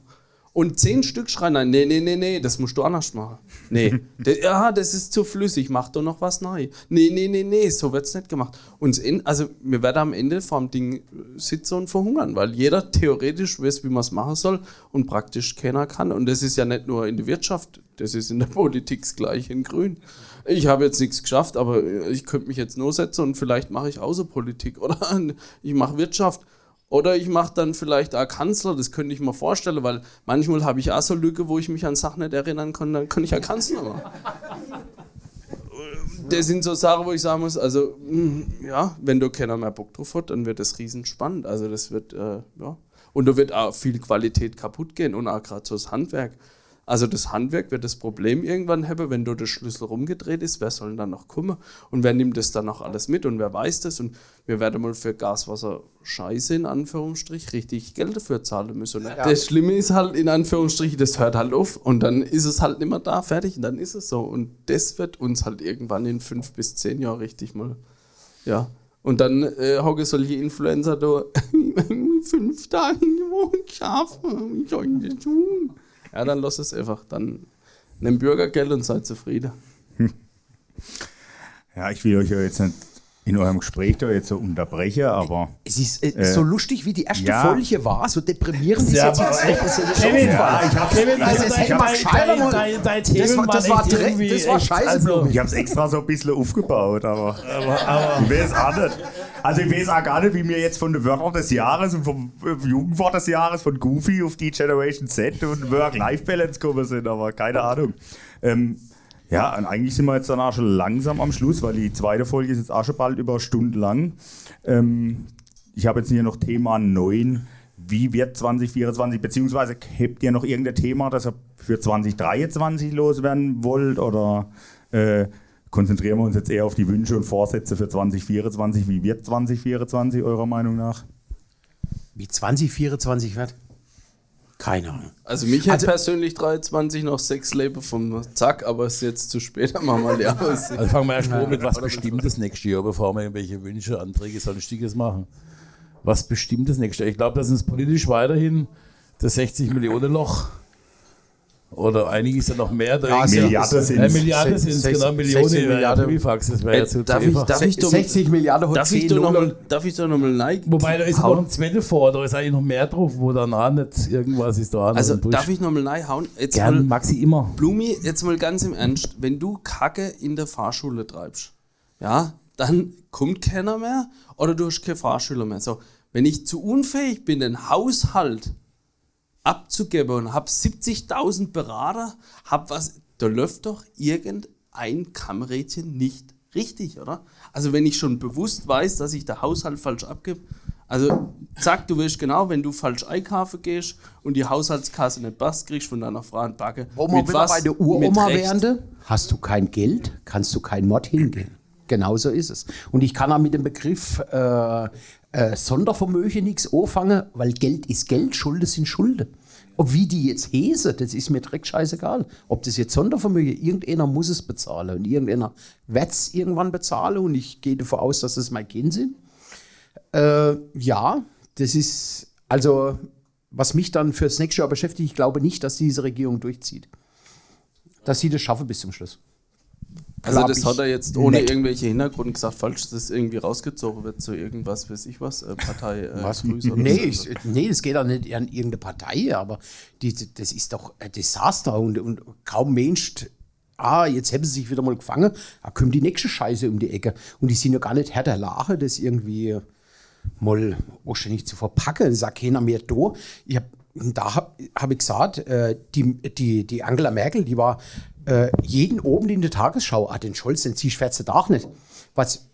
Und zehn Stück schreien dann, nee, nee, nee, nee, das musst du anders machen. Nee, das, ja, das ist zu flüssig, mach doch noch was neu. Nee, nee, nee, nee, so wird's nicht gemacht. Und in, also wir werden am Ende vom Ding sitzen und verhungern, weil jeder theoretisch weiß, wie man es machen soll und praktisch keiner kann. Und das ist ja nicht nur in der Wirtschaft, das ist in der Politik das gleiche in Grün. Ich habe jetzt nichts geschafft, aber ich könnte mich jetzt nur setzen und vielleicht mache ich Außenpolitik oder ich mache Wirtschaft. Oder ich mache dann vielleicht auch Kanzler, das könnte ich mir vorstellen, weil manchmal habe ich auch so Lücke, wo ich mich an Sachen nicht erinnern kann, dann kann ich ja Kanzler machen. Das sind so Sachen, wo ich sagen muss, also mm, ja, wenn da keiner mehr Bock drauf hat, dann wird das riesenspannend. Also das wird, äh, ja. Und da wird auch viel Qualität kaputt gehen und auch gerade so das Handwerk. Also das Handwerk wird das Problem irgendwann haben, wenn da der Schlüssel rumgedreht ist, wer soll denn dann noch kommen? Und wer nimmt das dann noch alles mit und wer weiß das? Und wir werden mal für Gaswasser Scheiße in Anführungsstrich richtig Geld dafür zahlen müssen. Und Das Schlimme ist halt in Anführungsstrichen, das hört halt auf und dann ist es halt nicht mehr da, fertig und dann ist es so. Und das wird uns halt irgendwann in fünf bis zehn Jahren richtig mal, ja. Und dann äh, hocke solche Influencer da fünf Tage in die Woche schaffen. Wie soll ich das tun? Ja, dann lass es einfach. Dann nimm Bürgergeld und seid zufrieden. Ja, ich will euch ja jetzt nicht in eurem Gespräch da jetzt so unterbrechen, aber Es ist äh, so lustig, wie die erste ja. Folge war, so deprimierend ist Ja, jetzt aber jetzt echt. Das ist Kevin, ja, ich hab's- Kevin, Also, dein- dein- dein- dein Das war- das war irgendwie das war scheiße, also, ich habe es extra so ein bisschen aufgebaut, aber, aber, aber ich weiß auch nicht. Also ich weiß auch gar nicht, wie wir jetzt von den Wörtern des Jahres und vom äh, Jugendwort des Jahres von Goofy auf die Generation Z und Work-Life-Balance gekommen sind, aber keine Ahnung. Ähm, ja, eigentlich sind wir jetzt dann auch schon langsam am Schluss, weil die zweite Folge ist jetzt auch schon bald über eine Stunde lang. Ähm, ich habe jetzt hier noch Thema 9. Wie wird 2024, beziehungsweise habt ihr noch irgendein Thema, das ihr für 2023 loswerden wollt? Oder äh, konzentrieren wir uns jetzt eher auf die Wünsche und Vorsätze für 2024? Wie wird 2024 eurer Meinung nach? Wie 2024 wird? Keine Ahnung. Also mich hat Also- persönlich 23 noch sechs Leben vom Zack, aber es ist jetzt zu spät, dann machen wir die aus. Also fangen wir erst mal mit was Bestimmtes nächstes Jahr, bevor wir irgendwelche Wünsche, Anträge, sonstiges machen. Was Bestimmtes nächstes Jahr. Ich glaube, dass uns politisch weiterhin das 60 Millionen Loch oder einige ist ja noch mehr. Da Ja, Milliarden sind's. äh, Milliarden sind es, genau, Millionen. 60 wäre ja Milliarden. Pipifax, das wäre Äh, ja zu darf ich- darf ich- 60 Milliarden Darf ich 10 da noch mal, darf ich da noch mal like? Wobei, da ist noch ein Zwettel vor, da ist eigentlich noch mehr drauf, wo dann auch nicht irgendwas ist da auch Also darf ich noch mal like hauen? Jetzt Gern, mal, Maxi, immer. Blumi, jetzt mal ganz im Ernst, wenn du Kacke in der Fahrschule treibst, ja, dann kommt keiner mehr oder du hast keine Fahrschüler mehr. So, wenn ich zu unfähig bin, den Haushalt abzugeben und habe 70.000 Berater, hab was, da läuft doch irgendein Kammrädchen nicht richtig, oder? Also wenn ich schon bewusst weiß, dass ich den Haushalt falsch abgebe, also zack, du weißt genau, wenn du falsch einkaufen gehst und die Haushaltskasse nicht passt, kriegst du von deiner Frau einen Backe. Wir Mit was? bei der Mit Uroma wären, hast du kein Geld, kannst du kein Mod hingehen. Genau so ist es. Und ich kann auch mit dem Begriff äh, äh, Sondervermögen nichts anfangen, weil Geld ist Geld, Schulden sind Schulden. Ob wie die jetzt hese, das ist mir direkt scheißegal. Ob das jetzt Sondervermögen, irgendeiner muss es bezahlen und irgendeiner wird es irgendwann bezahlen und ich gehe davon aus, dass es mein Kind sind. Äh, ja, das ist, also, was mich dann fürs nächste Jahr beschäftigt, ich glaube nicht, dass diese Regierung durchzieht. Dass sie das schaffen bis zum Schluss. Also das ich hat er jetzt ohne nicht. irgendwelche Hintergründe gesagt, falsch, dass das irgendwie rausgezogen wird zu irgendwas, weiß ich was, äh, Partei äh, Was? Oder Nee, so. ich, nee, das geht auch nicht an irgendeine Partei, aber die, das ist doch ein Desaster und, und kaum Mensch, ah, jetzt haben sie sich wieder mal gefangen, da kommt die nächste Scheiße um die Ecke. Und die sind ja gar nicht Herr der Lache, das irgendwie mal wahrscheinlich zu verpacken. Das sagt keiner mehr da. Ich hab, da habe hab ich gesagt, äh, die, die, die Angela Merkel, die war äh, jeden oben in der Tagesschau, ah, den Scholz, den ziehst du Tag nicht. Was,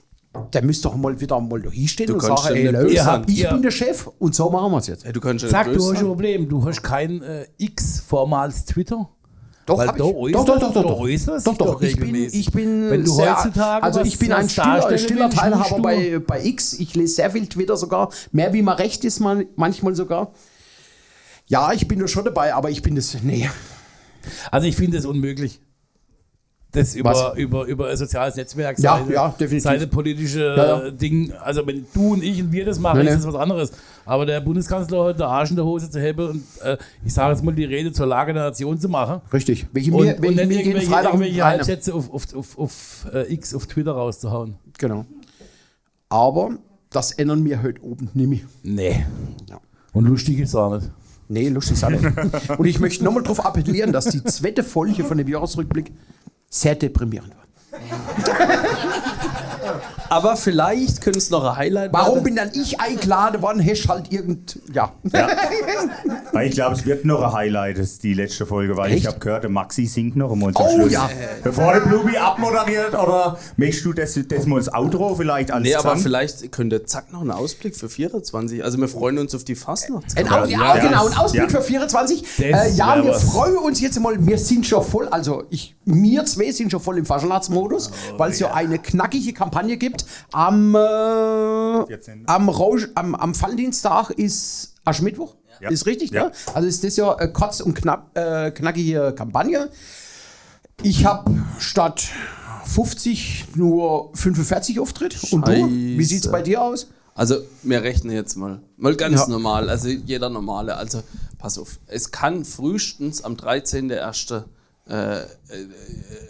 der müsste doch mal wieder mal da hinstehen Du und sagen, ja ey, Leute, ich ihr- bin der Chef und so machen wir es jetzt. Hey, du kannst ja Sag, du hast ein. Problem. Du hast kein äh, X vormals Twitter. Doch, Weil da ich. äußerst- doch, doch, doch, doch, doch. doch, doch. doch Ich bin, ich bin Wenn du sehr, heutzutage also ich bin ein stiller, stiller Teilhaber bei, bei X. Ich lese sehr viel Twitter sogar, mehr wie man recht ist, man, manchmal sogar. Ja, ich bin da schon dabei, aber ich bin das, nee. Also ich finde es unmöglich. Das über, Was? über, über ein soziales Netzwerk, Ja, seine, ja, definitiv. seine politische Ja, ja. Ding, also wenn du und ich und wir das machen, Nee, ist das was anderes. Aber der Bundeskanzler heute Arsch in der Hose zu haben und äh, ich sage jetzt mal die Rede zur Lage der Nation zu machen. Richtig. Welche Und, mir, und dann mir irgendwelche, irgendwelche. Halbsätze auf, auf, auf, auf äh, X auf Twitter rauszuhauen. Genau. Aber das ändern wir heute oben nicht mehr. Nee. Ja. Und lustig ist auch nicht. Nee, lustig ist auch nicht. Und ich möchte nochmal darauf appellieren, dass die zweite Folge von dem Jahresrückblick sehr deprimierend war. Aber vielleicht könnte es noch ein Highlight Warum werden. bin dann ich eingeladen worden? Hast halt irgend. Ja. Weil ich glaube, es wird noch ein Highlight, das ist die letzte Folge, weil ich Echt? habe gehört, der Maxi singt noch einmal zum Oh, Schluss. ja. Bevor der Blubi abmoderiert, oder möchtest du das, das mal als Outro vielleicht als Nee, aber Gesang? vielleicht könnte Zack noch einen Ausblick für 24. Also wir freuen uns auf die Fastnacht. Ein, Au ja, ja, genau, ein Ausblick ja. für 24. Das Äh, ja, wir was. freuen uns jetzt mal. Wir sind schon voll, also ich, wir zwei sind schon voll im Faschalatsmodus, Oh, weil es ja. eine knackige Kampagne gibt. Am, äh, 14.. am, Rausch, am, am Valentinstag ist Aschermittwoch. Ja. Ist richtig, Ja. ne? Also ist das ja eine kurz und knapp, äh, knackige Kampagne. Ich habe statt 50 nur 45 Auftritt. Und du? Wie sieht's Scheiße. bei dir aus? Also wir rechnen jetzt mal. Mal ganz Ja. normal. Also jeder normale. Also pass auf. Es kann frühestens am 13.01. Äh, äh,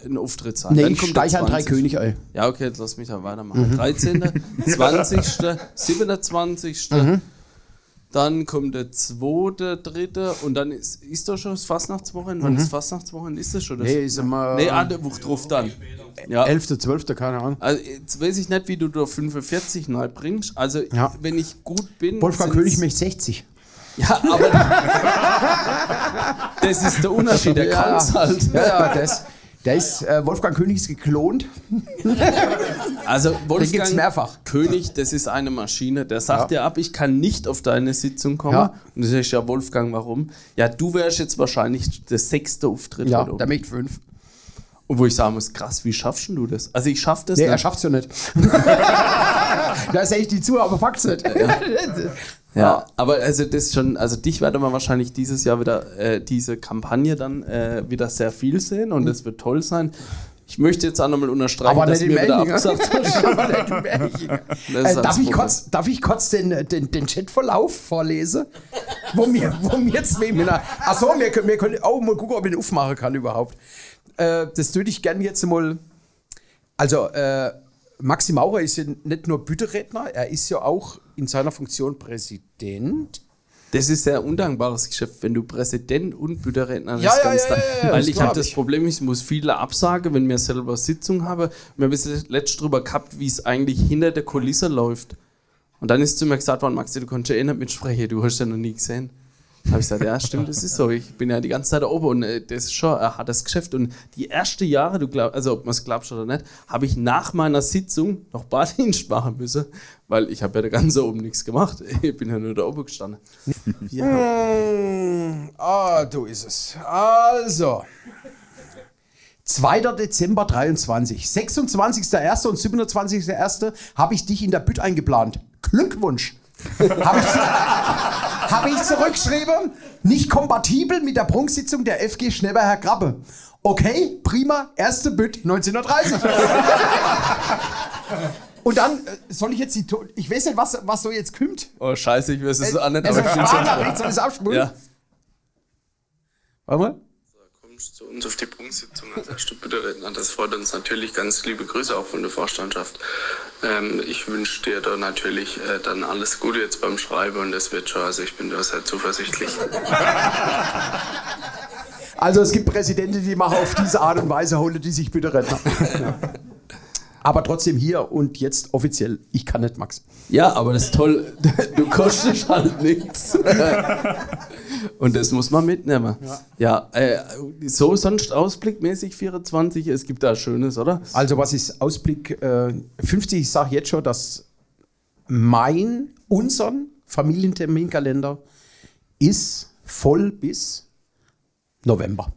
ein Auftritt sein. Nee, Dann ich steige an drei 20. König, ey. Ja, okay, jetzt lass mich da weitermachen. 13., 20., 27., dann kommt der 2., 3. und dann ist, ist doch schon das Fastnachtswochenende. Wann ist Fastnachtswochenende? Ist das schon das? Nee, ist immer- Nee, ah, der Woche drauf dann. Ja. 11., 12., keine Ahnung. Also jetzt weiß ich nicht, wie du da 45 neu bringst. Also Ja. wenn ich gut bin. Wolfgang König möchte 60. Ja, aber das ist der Unterschied, der Ja. kann's halt. Ja, ja, das, der ist, äh, Wolfgang König ist geklont. Also Wolfgang mehrfach. König, das ist eine Maschine. Der sagt Ja. dir ab, ich kann nicht auf deine Sitzung kommen. Ja. Und du sagst ja, Wolfgang, warum? Ja, du wärst jetzt wahrscheinlich der sechste Auftritt. Ja, der möchte fünf. Und wo ich sagen muss, krass, wie schaffst denn du das? Also ich schaff das Nee, er nicht. schafft's ja nicht. da ist echt die zu, aber packt's nicht. Ja, aber also das schon, also dich werden wir wahrscheinlich dieses Jahr wieder äh, diese Kampagne dann äh, wieder sehr viel sehen und das wird toll sein. Ich möchte jetzt auch nochmal unterstreichen, Aber dass mir wieder abgesagt wird. Äh, darf, ich kurz, darf ich kurz den, den, den Chatverlauf vorlesen? Wo mir, wo mir zwei Männer. Achso, wir können, wir können auch mal gucken, ob ich den aufmachen kann überhaupt. Äh, das würde ich gerne jetzt mal. Also, äh, Maxi Maurer ist ja nicht nur Bütteredner, er ist ja auch in seiner Funktion Präsident. Das ist sehr undankbares Geschäft, wenn du Präsident und Bütterredner Ja, ja, ja, ja, ja, Weil ich habe das. Problem, ich muss viele absagen, wenn wir selber Sitzung haben. Wir haben es letztes drüber gehabt, wie es eigentlich hinter der Kulisse läuft. Und dann ist zu mir gesagt worden, Maxi, du kannst ja eh nicht mitsprechen, du hast ja noch nie gesehen. Habe ich gesagt, ja, stimmt, das ist so. Ich bin ja die ganze Zeit da oben und äh, das ist schon ein hartes Geschäft. Und die ersten Jahre, du glaub, also ob man es glaubst oder nicht, habe ich nach meiner Sitzung noch Baddienst machen müssen, weil ich habe ja da ganz oben nichts gemacht. Ich bin ja nur da oben gestanden. Ja. Hm, ah, du ist es. Also. 2. Dezember 23. 26.01. und 27.01. habe ich dich in der Bütt eingeplant. Glückwunsch. habe ich, zu- hab ich zurückgeschrieben, nicht kompatibel mit der Prunksitzung der FG Schneberherr Krabbe. Okay, prima, erste Bütt 1930. Und dann äh, soll ich jetzt die, ich weiß nicht, was, was so jetzt kommt. Oh, scheiße, ich weiß es auch nicht, Also aber ich Sprachnachricht, soll ich es abspulen? Ja. Warte mal. Kommst zu uns auf die Prunksitzung als. Das freut uns natürlich. Ganz liebe Grüße auch von der Vorstandschaft. Ähm, ich wünsche dir da natürlich äh, dann alles Gute jetzt beim Schreiben und das wird schon. Also ich bin da sehr zuversichtlich. Also es gibt Präsidenten, die machen auf diese Art und Weise, hole die sich bitte retten. Aber trotzdem hier und jetzt offiziell, ich kann nicht, Max. Ja, aber das ist toll. Du kostest halt nichts. Und das muss man mitnehmen. Ja, äh, so sonst ausblickmäßig 24, es gibt da Schönes, oder? Also was ist Ausblick äh, 50? Ich sage jetzt schon, dass mein, unseren Familienterminkalender ist voll bis November.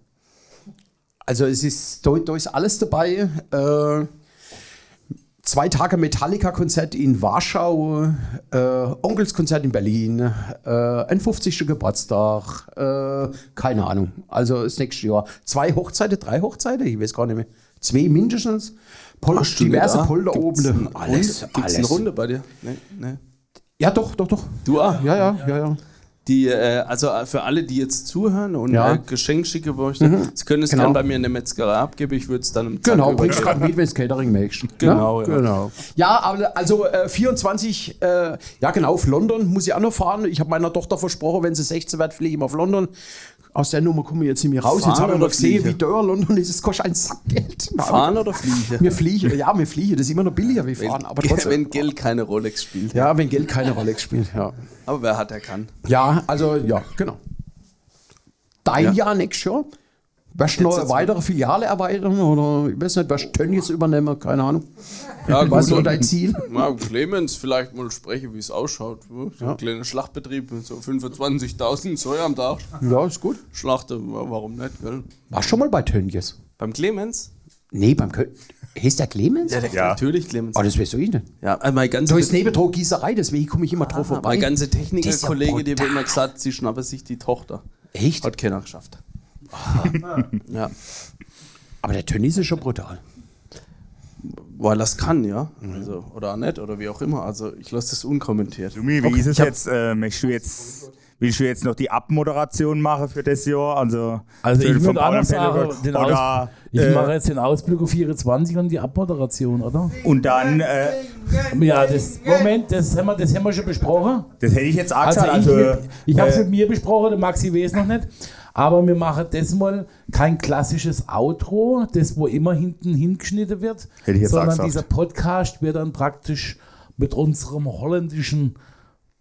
Also es ist, da, da ist alles dabei. Äh, zwei Tage Metallica-Konzert in Warschau, äh, Onkelskonzert in Berlin, äh, ein 50. Geburtstag, äh, keine Ahnung. Also das nächste Jahr. Zwei Hochzeiten, drei Hochzeiten, ich weiß gar nicht mehr. Zwei mindestens. Pol nicht diverse da? Polder Gibt's oben. eine Alles, Runde? Gibt's eine alles. Runde bei dir? Nee, nee. Ja, doch, doch, doch. Du auch? Ja, ja, ja, ja. Die, äh, also äh, für alle, die jetzt zuhören und Ja. äh, Geschenk schicken möchten, Sie können es Genau. gerne bei mir in der Metzgerei abgeben. Ich würde es dann im Genau, bringst gerade mit, wenn es Catering möchtest. Genau, ja. ja. genau. Ja, aber also äh, 24, äh, ja genau, auf London muss ich auch noch fahren. Ich habe meiner Tochter versprochen, wenn sie 16 wird, fliege ich mal auf London. Aus der Nummer komme ich jetzt nicht mehr raus. Fahren jetzt habe ich oder noch gesehen, wie teuer London ist. Es kostet ein Sackgeld. Fahren oder fliegen? Wir fliegen, ja, wir fliegen. Das ist immer noch billiger wie fahren, aber trotzdem. Wenn Geld keine Rolex spielt. ja, wenn Geld keine Rolle spielt, ja. Aber wer hat, der kann. Ja, also, ja, genau. Dein Ja. Jahr nächstes Jahr? Wirst du noch eine weitere Filiale erweitern oder ich weiß nicht, wirst du Tönnies übernehmen? Keine Ahnung. Ja, Was ist so und- dein Ziel? Ja, Clemens, vielleicht mal sprechen, wie es ausschaut. So ein kleiner Schlachtbetrieb, so 25.000 Säue am Tag. Ja, ist gut. Schlachte, ja, warum nicht, gell? Warst du schon mal bei Tönnies? Beim Clemens? Nee, beim Kö Heißt der Clemens? Ja, der, Ja. natürlich Clemens. Oh, das weiß ich nicht. Ja, also mein ganzer, Da ist nebendran Gießerei, deswegen komme ich immer drauf vorbei. mein ja Techniker-Kollege, die haben immer gesagt, sie schnappen sich die Tochter. Echt? Hat keiner geschafft. Ja, Aber der Tönnies ist schon brutal. weil das kann, ja. Mhm. Also, oder auch nicht, oder wie auch immer. Also ich lasse das unkommentiert. Lumi, wie ist es jetzt? Äh, möchtest du jetzt? Willst du jetzt noch die Abmoderation machen für das Jahr? Also, Also ich würde auch noch sagen, den oder, ich äh, mache jetzt den Ausblick auf 24 und die Abmoderation, oder? Und dann, äh, Ja, das Moment, das haben wir, das haben wir schon besprochen. das hätte ich jetzt auch Also gesagt. ich, Also, ich habe es äh, mit mir besprochen, der Maxi weiß noch nicht. Aber wir machen das mal kein klassisches Outro, das wo immer hinten hingeschnitten wird, Hätte ich jetzt auch sondern dieser Podcast wird dann praktisch mit unserem holländischen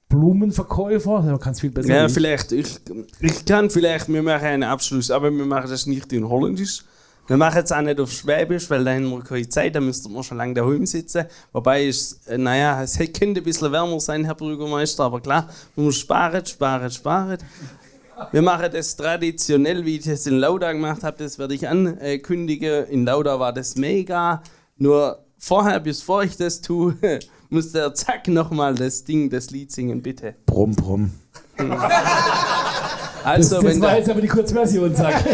Blumenverkäufer, der kann es viel besser. Ja, ich. vielleicht. Ich, ich kann vielleicht, wir machen einen Abschluss, aber wir machen das nicht in Holländisch. Wir machen es auch nicht auf Schwäbisch, weil dann haben wir keine Zeit, da müsste man schon lange daheim sitzen. Wobei, es, äh, naja, es hätte- könnte ein bisschen wärmer sein, Herr Bürgermeister, aber klar, man muss sparen, sparen, sparen. Wir machen das traditionell, wie ich es in Lauda gemacht habe, das werde ich ankündigen. In Lauda war das mega. Nur vorher, bevor ich das tue, muss der Zack nochmal das Ding, das Lied singen, bitte. Brumm, brumm. das, Also, das wenn war der, jetzt aber die Kurzversion, sag.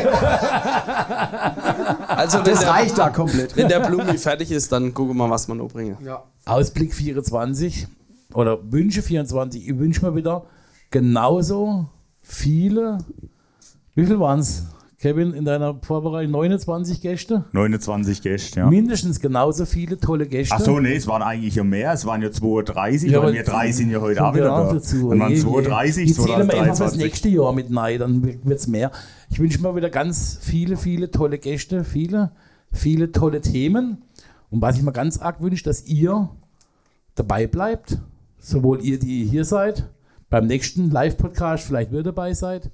also wenn, Das der, reicht da komplett. wenn der Blumi fertig ist, dann gucken wir mal, was wir noch bringen. Ausblick 24 oder Wünsche 24. Ich wünsche mir wieder genauso viele. Wie viel waren es, Kevin, in deiner Vorbereitung? 29 Gäste? 29 Gäste, ja. Mindestens genauso viele tolle Gäste. Ach so, nee, es waren eigentlich ja mehr. Es waren ja 32, Ja, aber wir drei sind ja heute auch auch da. dazu. Dann waren Je- je- 32, Die zählen wir einfach das 2023. nächste Jahr mit rein, dann wird es mehr. Ich wünsche mir wieder ganz viele, viele tolle Gäste, viele, viele tolle Themen. Und was ich mir ganz arg wünsche, dass ihr dabei bleibt, sowohl ihr, die hier seid, beim nächsten Live-Podcast vielleicht wieder dabei seid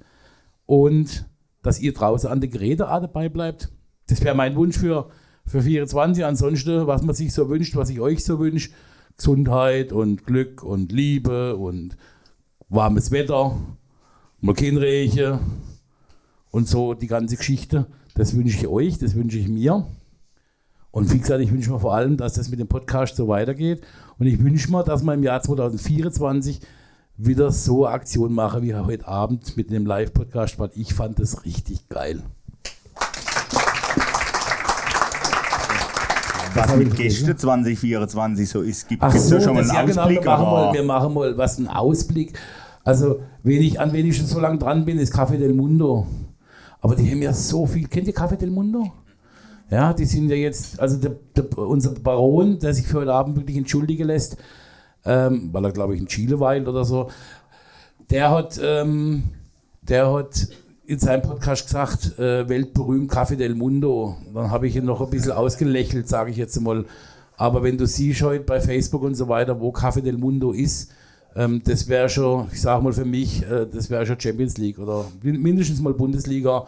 und dass ihr draußen an der Geräte auch dabei bleibt. Das wäre mein Wunsch für, für 24. Ansonsten, was man sich so wünscht, was ich euch so wünsche, Gesundheit und Glück und Liebe und warmes Wetter, mal Regen und so die ganze Geschichte. Das wünsche ich euch, das wünsche ich mir. Und wie gesagt, ich wünsche mir vor allem, dass das mit dem Podcast so weitergeht. Und ich wünsche mir, dass wir im Jahr 2024 wieder so Aktionen machen wie heute Abend mit dem Live-Podcast, weil ich fand das richtig geil. Was mit Gäste 2024 so ist, gibt es so, ja schon mal einen ja, genau, Ausblick? wir, machen mal, wir machen mal was, einen Ausblick. Also, wenn ich, an wen ich schon so lange dran bin, ist Café del Mundo. Aber die haben ja so viel. Kennt ihr Café del Mundo? Ja, die sind ja jetzt, also der, der, unser Baron, der sich für heute Abend wirklich entschuldigen lässt, ähm, weil er, glaube ich, in Chile weilt oder so, der hat, ähm, der hat in seinem Podcast gesagt, äh, weltberühmt Café del Mundo. Dann habe ich ihn noch ein bisschen ausgelächelt, sage ich jetzt mal. Aber wenn du siehst heute bei Facebook und so weiter, wo Café del Mundo ist, ähm, das wäre schon, ich sage mal für mich, äh, das wäre schon Champions League oder min- mindestens mal Bundesliga,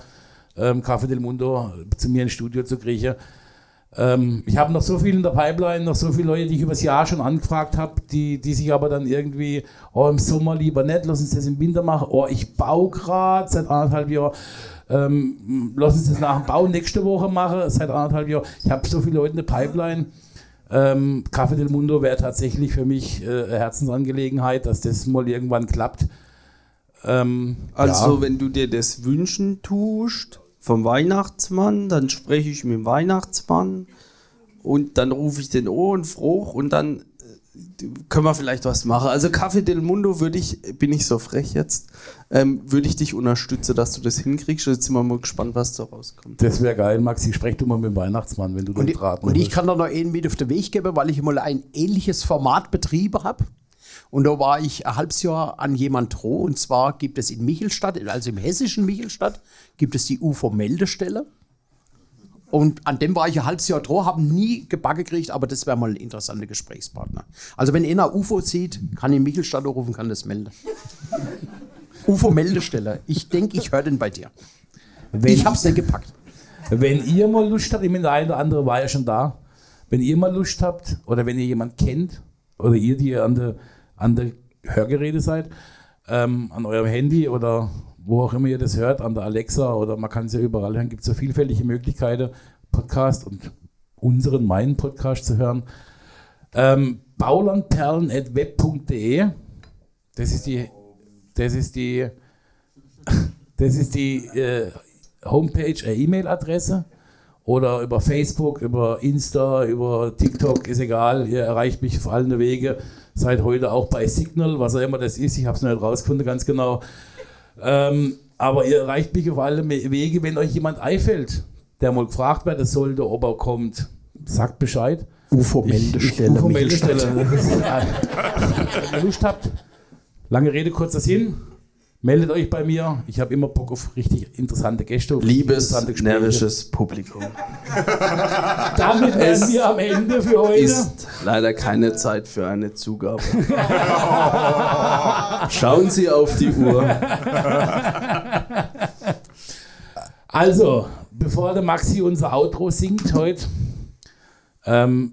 ähm, Café del Mundo zu mir ins Studio zu kriegen. Ähm, ich habe noch so viel in der Pipeline, noch so viele Leute, die ich übers Jahr schon angefragt habe, die, die sich aber dann irgendwie, oh, im Sommer lieber nicht, lass uns das im Winter machen. Oh, ich baue gerade seit anderthalb Jahren. Ähm, lass uns das nach dem Bau nächste Woche machen, seit anderthalb Jahren. Ich habe so viele Leute in der Pipeline. Ähm, Café del Mundo wäre tatsächlich für mich äh, eine Herzensangelegenheit, dass das mal irgendwann klappt. Ähm, Also, ja. wenn du dir das wünschen tust vom Weihnachtsmann, dann spreche ich mit dem Weihnachtsmann und dann rufe ich den Ohren froh und dann äh, können wir vielleicht was machen. Also Café del Mundo würde ich, bin ich so frech jetzt, ähm, würde ich dich unterstützen, dass du das hinkriegst. Jetzt sind wir mal gespannt, was da rauskommt. Das wäre geil, Maxi. Sprech du mal mit dem Weihnachtsmann, wenn du Und, den ich- Draht und ich kann da noch einen mit auf den Weg geben, weil ich mal ein ähnliches Format betrieben habe. Und da war ich ein halbes Jahr an jemand droh. Und zwar gibt es in Michelstadt, also im hessischen Michelstadt, gibt es die UFO-Meldestelle. Und an dem war ich ein halbes Jahr droh, habe nie gebacken gekriegt, aber das wäre mal ein interessanter Gesprächspartner. Also wenn einer UFO sieht, kann ich Michelstadt rufen, kann das melden. UFO-Meldestelle. Ich denke, ich höre den bei dir. Wenn- ich hab's nicht gepackt. Wenn ihr mal Lust habt, ich meine, der eine oder andere war ja schon da, wenn ihr mal Lust habt oder wenn ihr jemanden kennt oder ihr, die ihr an der, Hörgeräte seid, ähm, an eurem Handy oder wo auch immer ihr das hört, an der Alexa oder man kann es ja überall hören, gibt es so vielfältige Möglichkeiten, Podcast und unseren, meinen Podcast zu hören. Ähm, baulandperlen.web.de das ist die, das ist die, das ist die äh, Homepage, äh, E-Mail-Adresse oder über Facebook, über Insta, über TikTok, ist egal. Ihr erreicht mich auf allen Wege. Seid heute auch bei Signal, was auch immer das ist. Ich habe es noch nicht rausgefunden, ganz genau. Ähm, aber ihr erreicht mich auf alle Wege, wenn euch jemand einfällt, der mal gefragt werden sollte, ob er kommt. Sagt Bescheid. UFO-Meldestelle. UFO-Meldestelle. Wenn ihr Lust habt, lange Rede, kurzer Sinn. Meldet euch bei mir. Ich habe immer Bock auf richtig interessante Gäste. Liebes interessante närrisches Publikum. Damit wären wir am Ende für heute. Ist leider keine Zeit für eine Zugabe. Schauen Sie auf die Uhr. Also, bevor der Maxi unser Outro singt heute, ähm,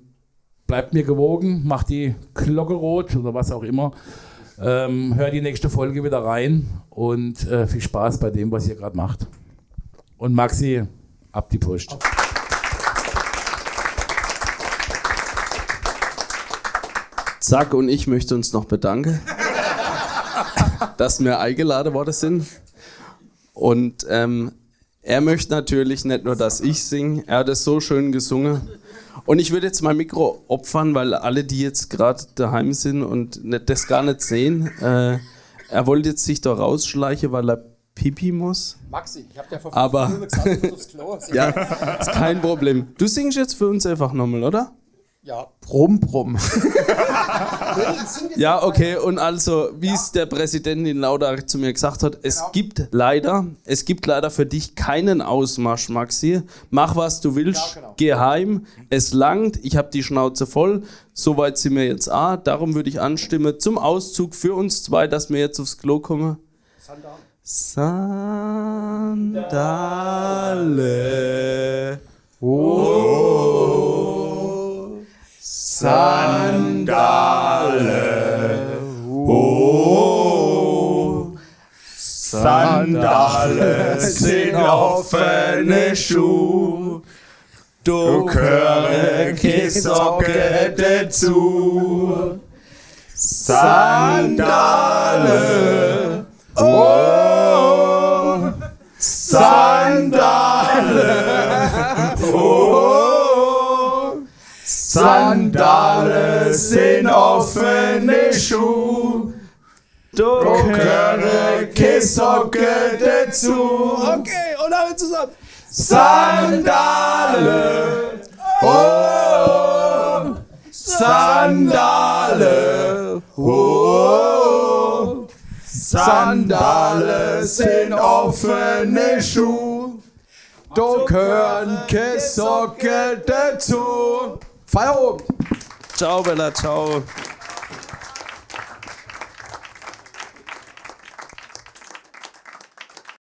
bleibt mir gewogen, macht die Glocke rot oder was auch immer. Ähm, hört die nächste Folge wieder rein und äh, viel Spaß bei dem, was ihr gerade macht. Und Maxi, ab die Post. Zack und ich möchte uns noch bedanken, dass wir eingeladen worden sind. Und ähm, er möchte natürlich nicht nur, dass ich singe, er hat es so schön gesungen. Und ich würde jetzt mein Mikro opfern, weil alle, die jetzt gerade daheim sind und nicht, das gar nicht sehen, äh, er wollte jetzt sich da rausschleichen, weil er pipi muss. Maxi, ich habe dir vor Aber- Minuten gesagt, du aufs Klo. Ja, ist kein Problem. Du singst jetzt für uns einfach nochmal, oder? Ja, brumm, brumm. Ja, okay. Und also, wie es der Präsident in Lauda zu mir gesagt hat, es gibt leider, es gibt leider für dich keinen Ausmarsch, Maxi. Mach was du willst, Ja, genau. geh heim. Es langt. Ich habe die Schnauze voll. Soweit sind wir jetzt A. Darum würde ich anstimmen zum Auszug für uns zwei, dass wir jetzt aufs Klo kommen. Sandale. Oh. Sandale. Oh. San Sandalen sind offene Schuhe. Du gehören keine Socken dazu. Sandale, oh, Sandale, oh, Sandale sind offene Schuhe. Du gehören keine Socken dazu. Okay, und alle zusammen. Sandale, oh, Sandale, oh, Sandale sind offene Schuhe. Keine Socken dazu. Feierabend. Ciao, Bella, ciao.